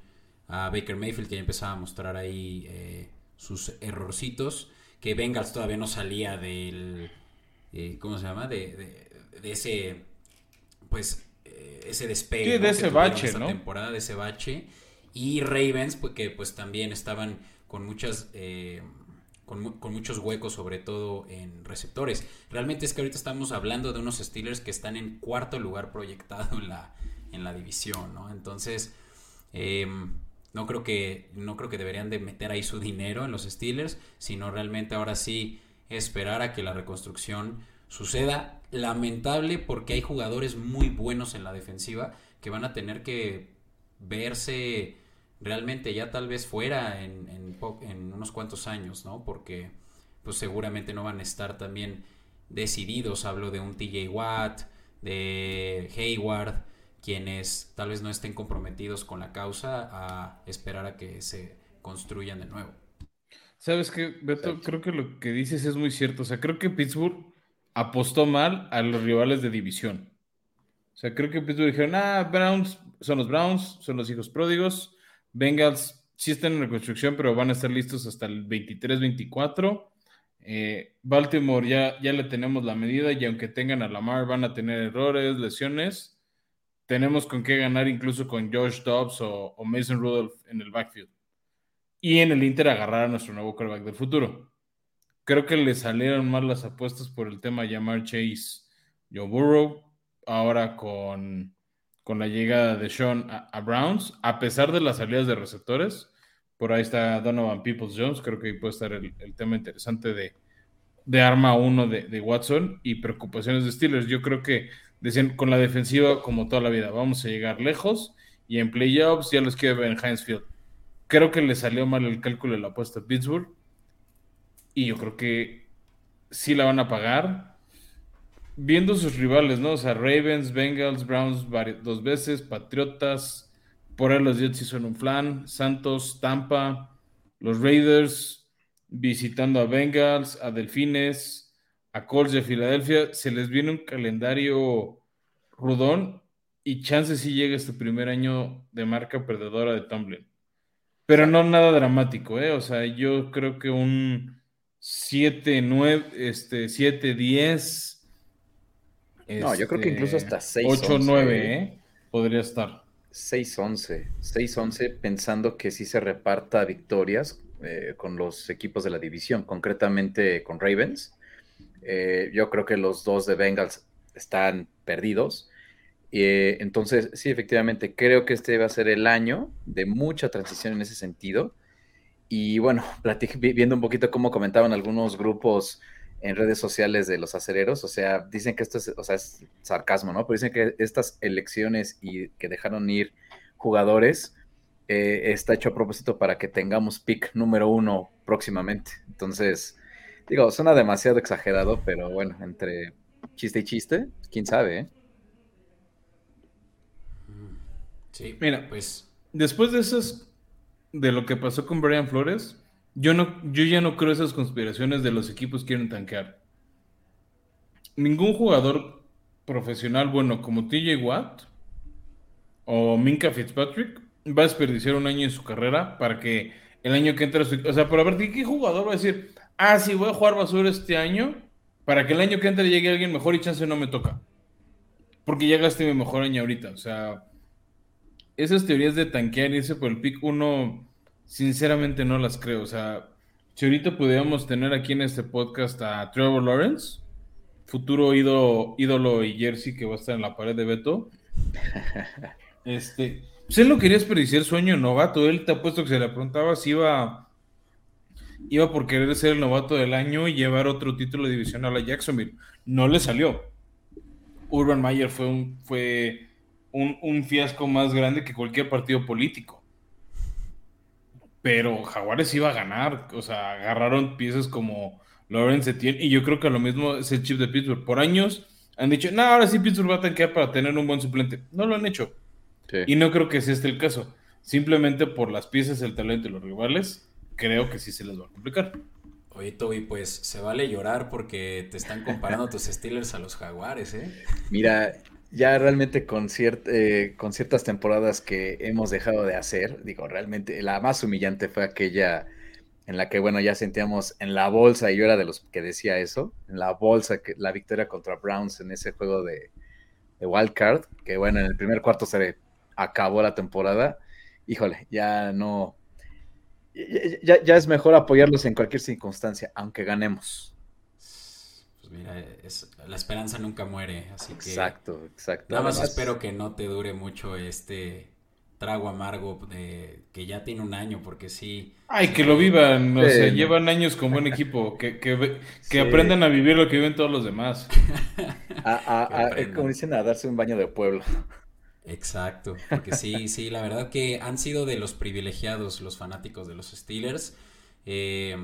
a Baker Mayfield, que ya empezaba a mostrar ahí eh, sus errorcitos, que Bengals todavía no salía del, eh, ¿cómo se llama? De, ese, pues, ese despegue. de ese bache, ¿no? temporada, de ese bache. Y Ravens, pues, que pues también estaban con muchas... Eh, con, con, muchos huecos, sobre todo en receptores. Realmente es que ahorita estamos hablando de unos Steelers que están en cuarto lugar proyectado en la, en la división, ¿no? Entonces, eh, no creo que, no creo que deberían de meter ahí su dinero en los Steelers, sino realmente ahora sí esperar a que la reconstrucción suceda. Lamentable porque hay jugadores muy buenos en la defensiva que van a tener que verse realmente ya tal vez fuera en, en, unos cuantos años, ¿no? Porque pues seguramente no van a estar también decididos. Hablo de un TJ Watt, de Hayward, quienes tal vez no estén comprometidos con la causa a esperar a que se construyan de nuevo. Sabes que, Beto, creo que lo que dices es muy cierto. O sea, creo que Pittsburgh apostó mal a los rivales de división. O sea, creo que Pittsburgh dijeron, ah, Browns son los Browns, son los hijos pródigos. Bengals sí están en reconstrucción, pero van a estar listos hasta el 23-24. Eh, Baltimore ya, ya le tenemos la medida y aunque tengan a Lamar van a tener errores, lesiones tenemos con qué ganar incluso con Josh Dobbs o, Mason Rudolph en el backfield. y en el Inter agarrar a nuestro nuevo quarterback del futuro. Creo que le salieron mal las apuestas por el tema llamar Chase Joe Burrow, ahora con, con la llegada de Sean a, Browns, a pesar de las salidas de receptores. Por ahí está Donovan Peoples Jones, creo que ahí puede estar el, tema interesante de, de arma uno de, de, Watson y preocupaciones de Steelers. Yo creo que decían con la defensiva como toda la vida, vamos a llegar lejos y en playoffs ya los quiere ver en Heinz Field. Creo que le salió mal el cálculo de la apuesta a Pittsburgh y yo creo que sí la van a pagar. Viendo sus rivales, ¿no? O sea, Ravens, Bengals, Browns dos veces, Patriotas, por ahí los Jets hicieron un flan, Santos, Tampa, los Raiders, visitando a Bengals, a Delfines, a Colts de Filadelfia. Se les viene un calendario rudón y chance sí llega este primer año de marca perdedora de Tomlin. Pero no nada dramático, ¿eh? O sea, yo creo que un 7, 9, este, 7, 10. No, yo creo que incluso hasta 6. 8, 9, ¿eh? Podría estar. 6-11. 6-11 pensando que sí se reparta victorias eh, con los equipos de la división, concretamente con Ravens. Eh, yo creo que los dos de Bengals están perdidos. Eh, entonces, sí, efectivamente, creo que este va a ser el año de mucha transición en ese sentido. Y bueno, viendo un poquito cómo comentaban algunos grupos en redes sociales de los acereros, o sea, dicen que esto es, o sea, es sarcasmo, ¿no? Pero dicen que estas elecciones y que dejaron ir jugadores eh, está hecho a propósito para que tengamos pick número uno próximamente. Entonces, digo, suena demasiado exagerado, pero bueno, entre chiste y chiste, quién sabe, ¿eh? Sí, mira, pues después de esas de lo que pasó con Brian Flores, yo, no, yo ya no creo esas conspiraciones de los equipos quieren tanquear. Ningún jugador profesional bueno como TJ Watt o Minka Fitzpatrick va a desperdiciar un año en su carrera para que el año que entra, o sea, por ver qué jugador va a decir, ah, sí, voy a jugar basura este año para que el año que entra llegue alguien mejor y chance no me toca. Porque ya gasté mi mejor año ahorita, o sea, esas teorías de tanquear y irse por el pick uno, sinceramente no las creo. O sea, si ahorita pudiéramos tener aquí en este podcast a Trevor Lawrence, futuro ídolo, ídolo y jersey que va a estar en la pared de Beto, (laughs) este, pues él no quería desperdiciar sueño novato. Él te ha puesto que se le preguntaba si iba, iba por querer ser el novato del año y llevar otro título divisional a Jacksonville. No le salió. Urban Mayer fue un, fue un, fiasco más grande que cualquier partido político. Pero Jaguares iba a ganar, o sea, agarraron piezas como Lawrence Etienne y yo creo que lo mismo es el chip de Pittsburgh. Por años han dicho, no, ahora sí Pittsburgh va a tanquear para tener un buen suplente. No lo han hecho. Y no creo que sea este el caso. Simplemente por las piezas, el talento y los rivales, creo que sí se les va a complicar. Oye, Toby, pues se vale llorar porque te están comparando tus (laughs) Steelers a los Jaguares, ¿eh? Mira, ya realmente con, eh, con ciertas temporadas que hemos dejado de hacer, digo, realmente la más humillante fue aquella en la que, bueno, ya sentíamos en la bolsa, y yo era de los que decía eso, en la bolsa, que, la victoria contra Browns en ese juego de, de Wild Card, que bueno, en el primer cuarto se acabó la temporada, híjole, ya no, ya, ya es mejor apoyarlos en cualquier circunstancia, aunque ganemos mira, la esperanza nunca muere, así que... Exacto, exacto. Nada más espero que no te dure mucho este trago amargo de que ya tiene un año, porque sí... Ay, que lo vivan, o sea, llevan años con buen equipo, que, que, aprendan a vivir lo que viven todos los demás. (laughs) como dicen, a darse un baño de pueblo. Exacto, porque sí, (laughs) sí, la verdad que han sido de los privilegiados los fanáticos de los Steelers. Eh,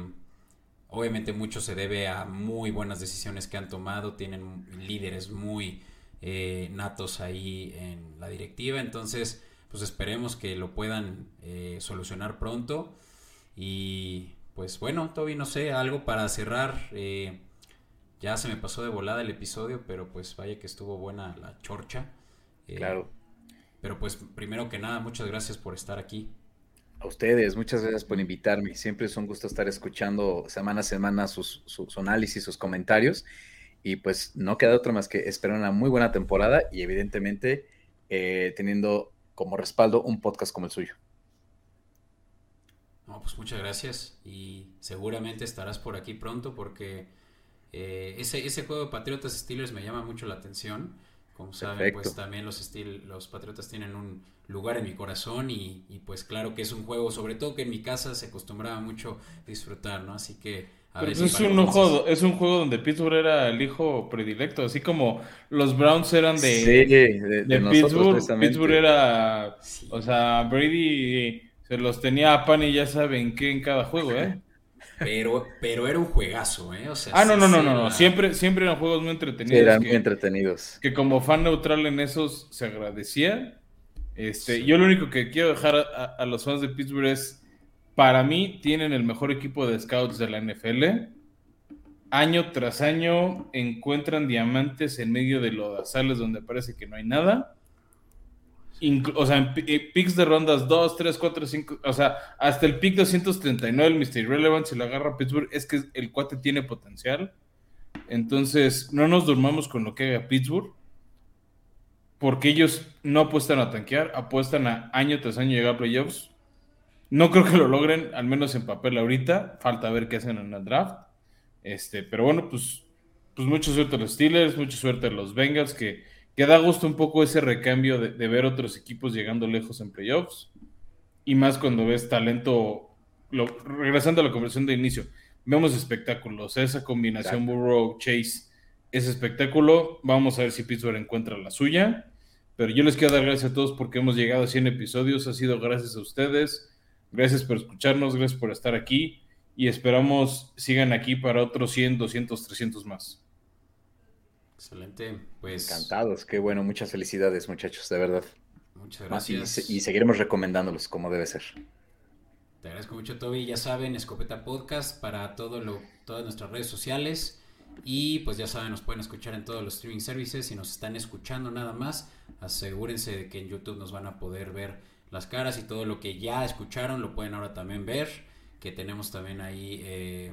Obviamente mucho se debe a muy buenas decisiones que han tomado, tienen líderes muy eh, natos ahí en la directiva, entonces pues esperemos que lo puedan eh, solucionar pronto y pues bueno, Toby, no sé, algo para cerrar, eh, ya se me pasó de volada el episodio, pero pues vaya que estuvo buena la chorcha. claro. Pero pues primero que nada, muchas gracias por estar aquí. A ustedes, muchas gracias por invitarme. Siempre es un gusto estar escuchando semana a semana sus, análisis, sus comentarios. Y pues no queda otra más que esperar una muy buena temporada y evidentemente eh, teniendo como respaldo un podcast como el suyo. pues muchas gracias y seguramente estarás por aquí pronto porque eh, ese, ese juego de Patriotas Steelers me llama mucho la atención. Como saben, pues también los, Steel, los Patriotas tienen un lugar en mi corazón y, pues claro que es un juego, sobre todo que en mi casa se acostumbraba mucho disfrutar, ¿no? Así que... A ver es, un juego, es un juego donde Pittsburgh era el hijo predilecto, así como los Browns eran de, de, Pittsburgh. Pittsburgh era, o sea, Brady se los tenía a pan y ya saben qué en cada juego, ¿eh? (laughs) Pero, pero era un juegazo, ¿eh? ah, no, no, no, no, no. Siempre, siempre eran juegos muy entretenidos. eran muy entretenidos. Que como fan neutral en esos se agradecía. Este, Yo lo único que quiero dejar a, los fans de Pittsburgh es, para mí, tienen el mejor equipo de scouts de la NFL. Año tras año encuentran diamantes en medio de lodazales donde parece que no hay nada o sea, en eh, picks de rondas 2, 3, 4, 5, o sea, hasta el pick 239, el Mr. Irrelevant, si lo agarra Pittsburgh, es que el cuate tiene potencial. Entonces, no nos durmamos con lo que haga Pittsburgh, porque ellos no apuestan a tanquear, apuestan a año tras año llegar a playoffs. No creo que lo logren, al menos en papel ahorita. Falta ver qué hacen en el draft. Este, pero bueno, pues, pues mucha suerte a los Steelers, mucha suerte a los Bengals que que da gusto un poco ese recambio de, ver otros equipos llegando lejos en playoffs. Y más cuando ves talento, regresando a la conversación de inicio, vemos espectáculos. Esa combinación Burrow-Chase es espectáculo. Vamos a ver si Pittsburgh encuentra la suya. Pero yo les quiero dar gracias a todos porque hemos llegado a 100 episodios. Ha sido gracias a ustedes. Gracias por escucharnos, gracias por estar aquí. Y esperamos sigan aquí para otros 100, 200, 300 más. Excelente, pues. Encantados, qué bueno, muchas felicidades, muchachos, de verdad. Muchas gracias. Y, seguiremos recomendándolos como debe ser. Te agradezco mucho, Toby. Ya saben, Escopeta Podcast para todo lo, todas nuestras redes sociales. Y pues ya saben, nos pueden escuchar en todos los streaming services. Si nos están escuchando nada más, asegúrense de que en YouTube nos van a poder ver las caras y todo lo que ya escucharon lo pueden ahora también ver. Que tenemos también ahí eh,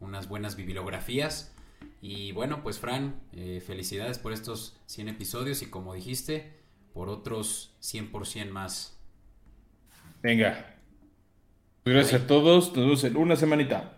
unas buenas bibliografías y bueno, pues Fran, eh, felicidades por estos 100 episodios y como dijiste, por otros 100% más. Venga. Gracias a todos. Nos vemos en una semanita.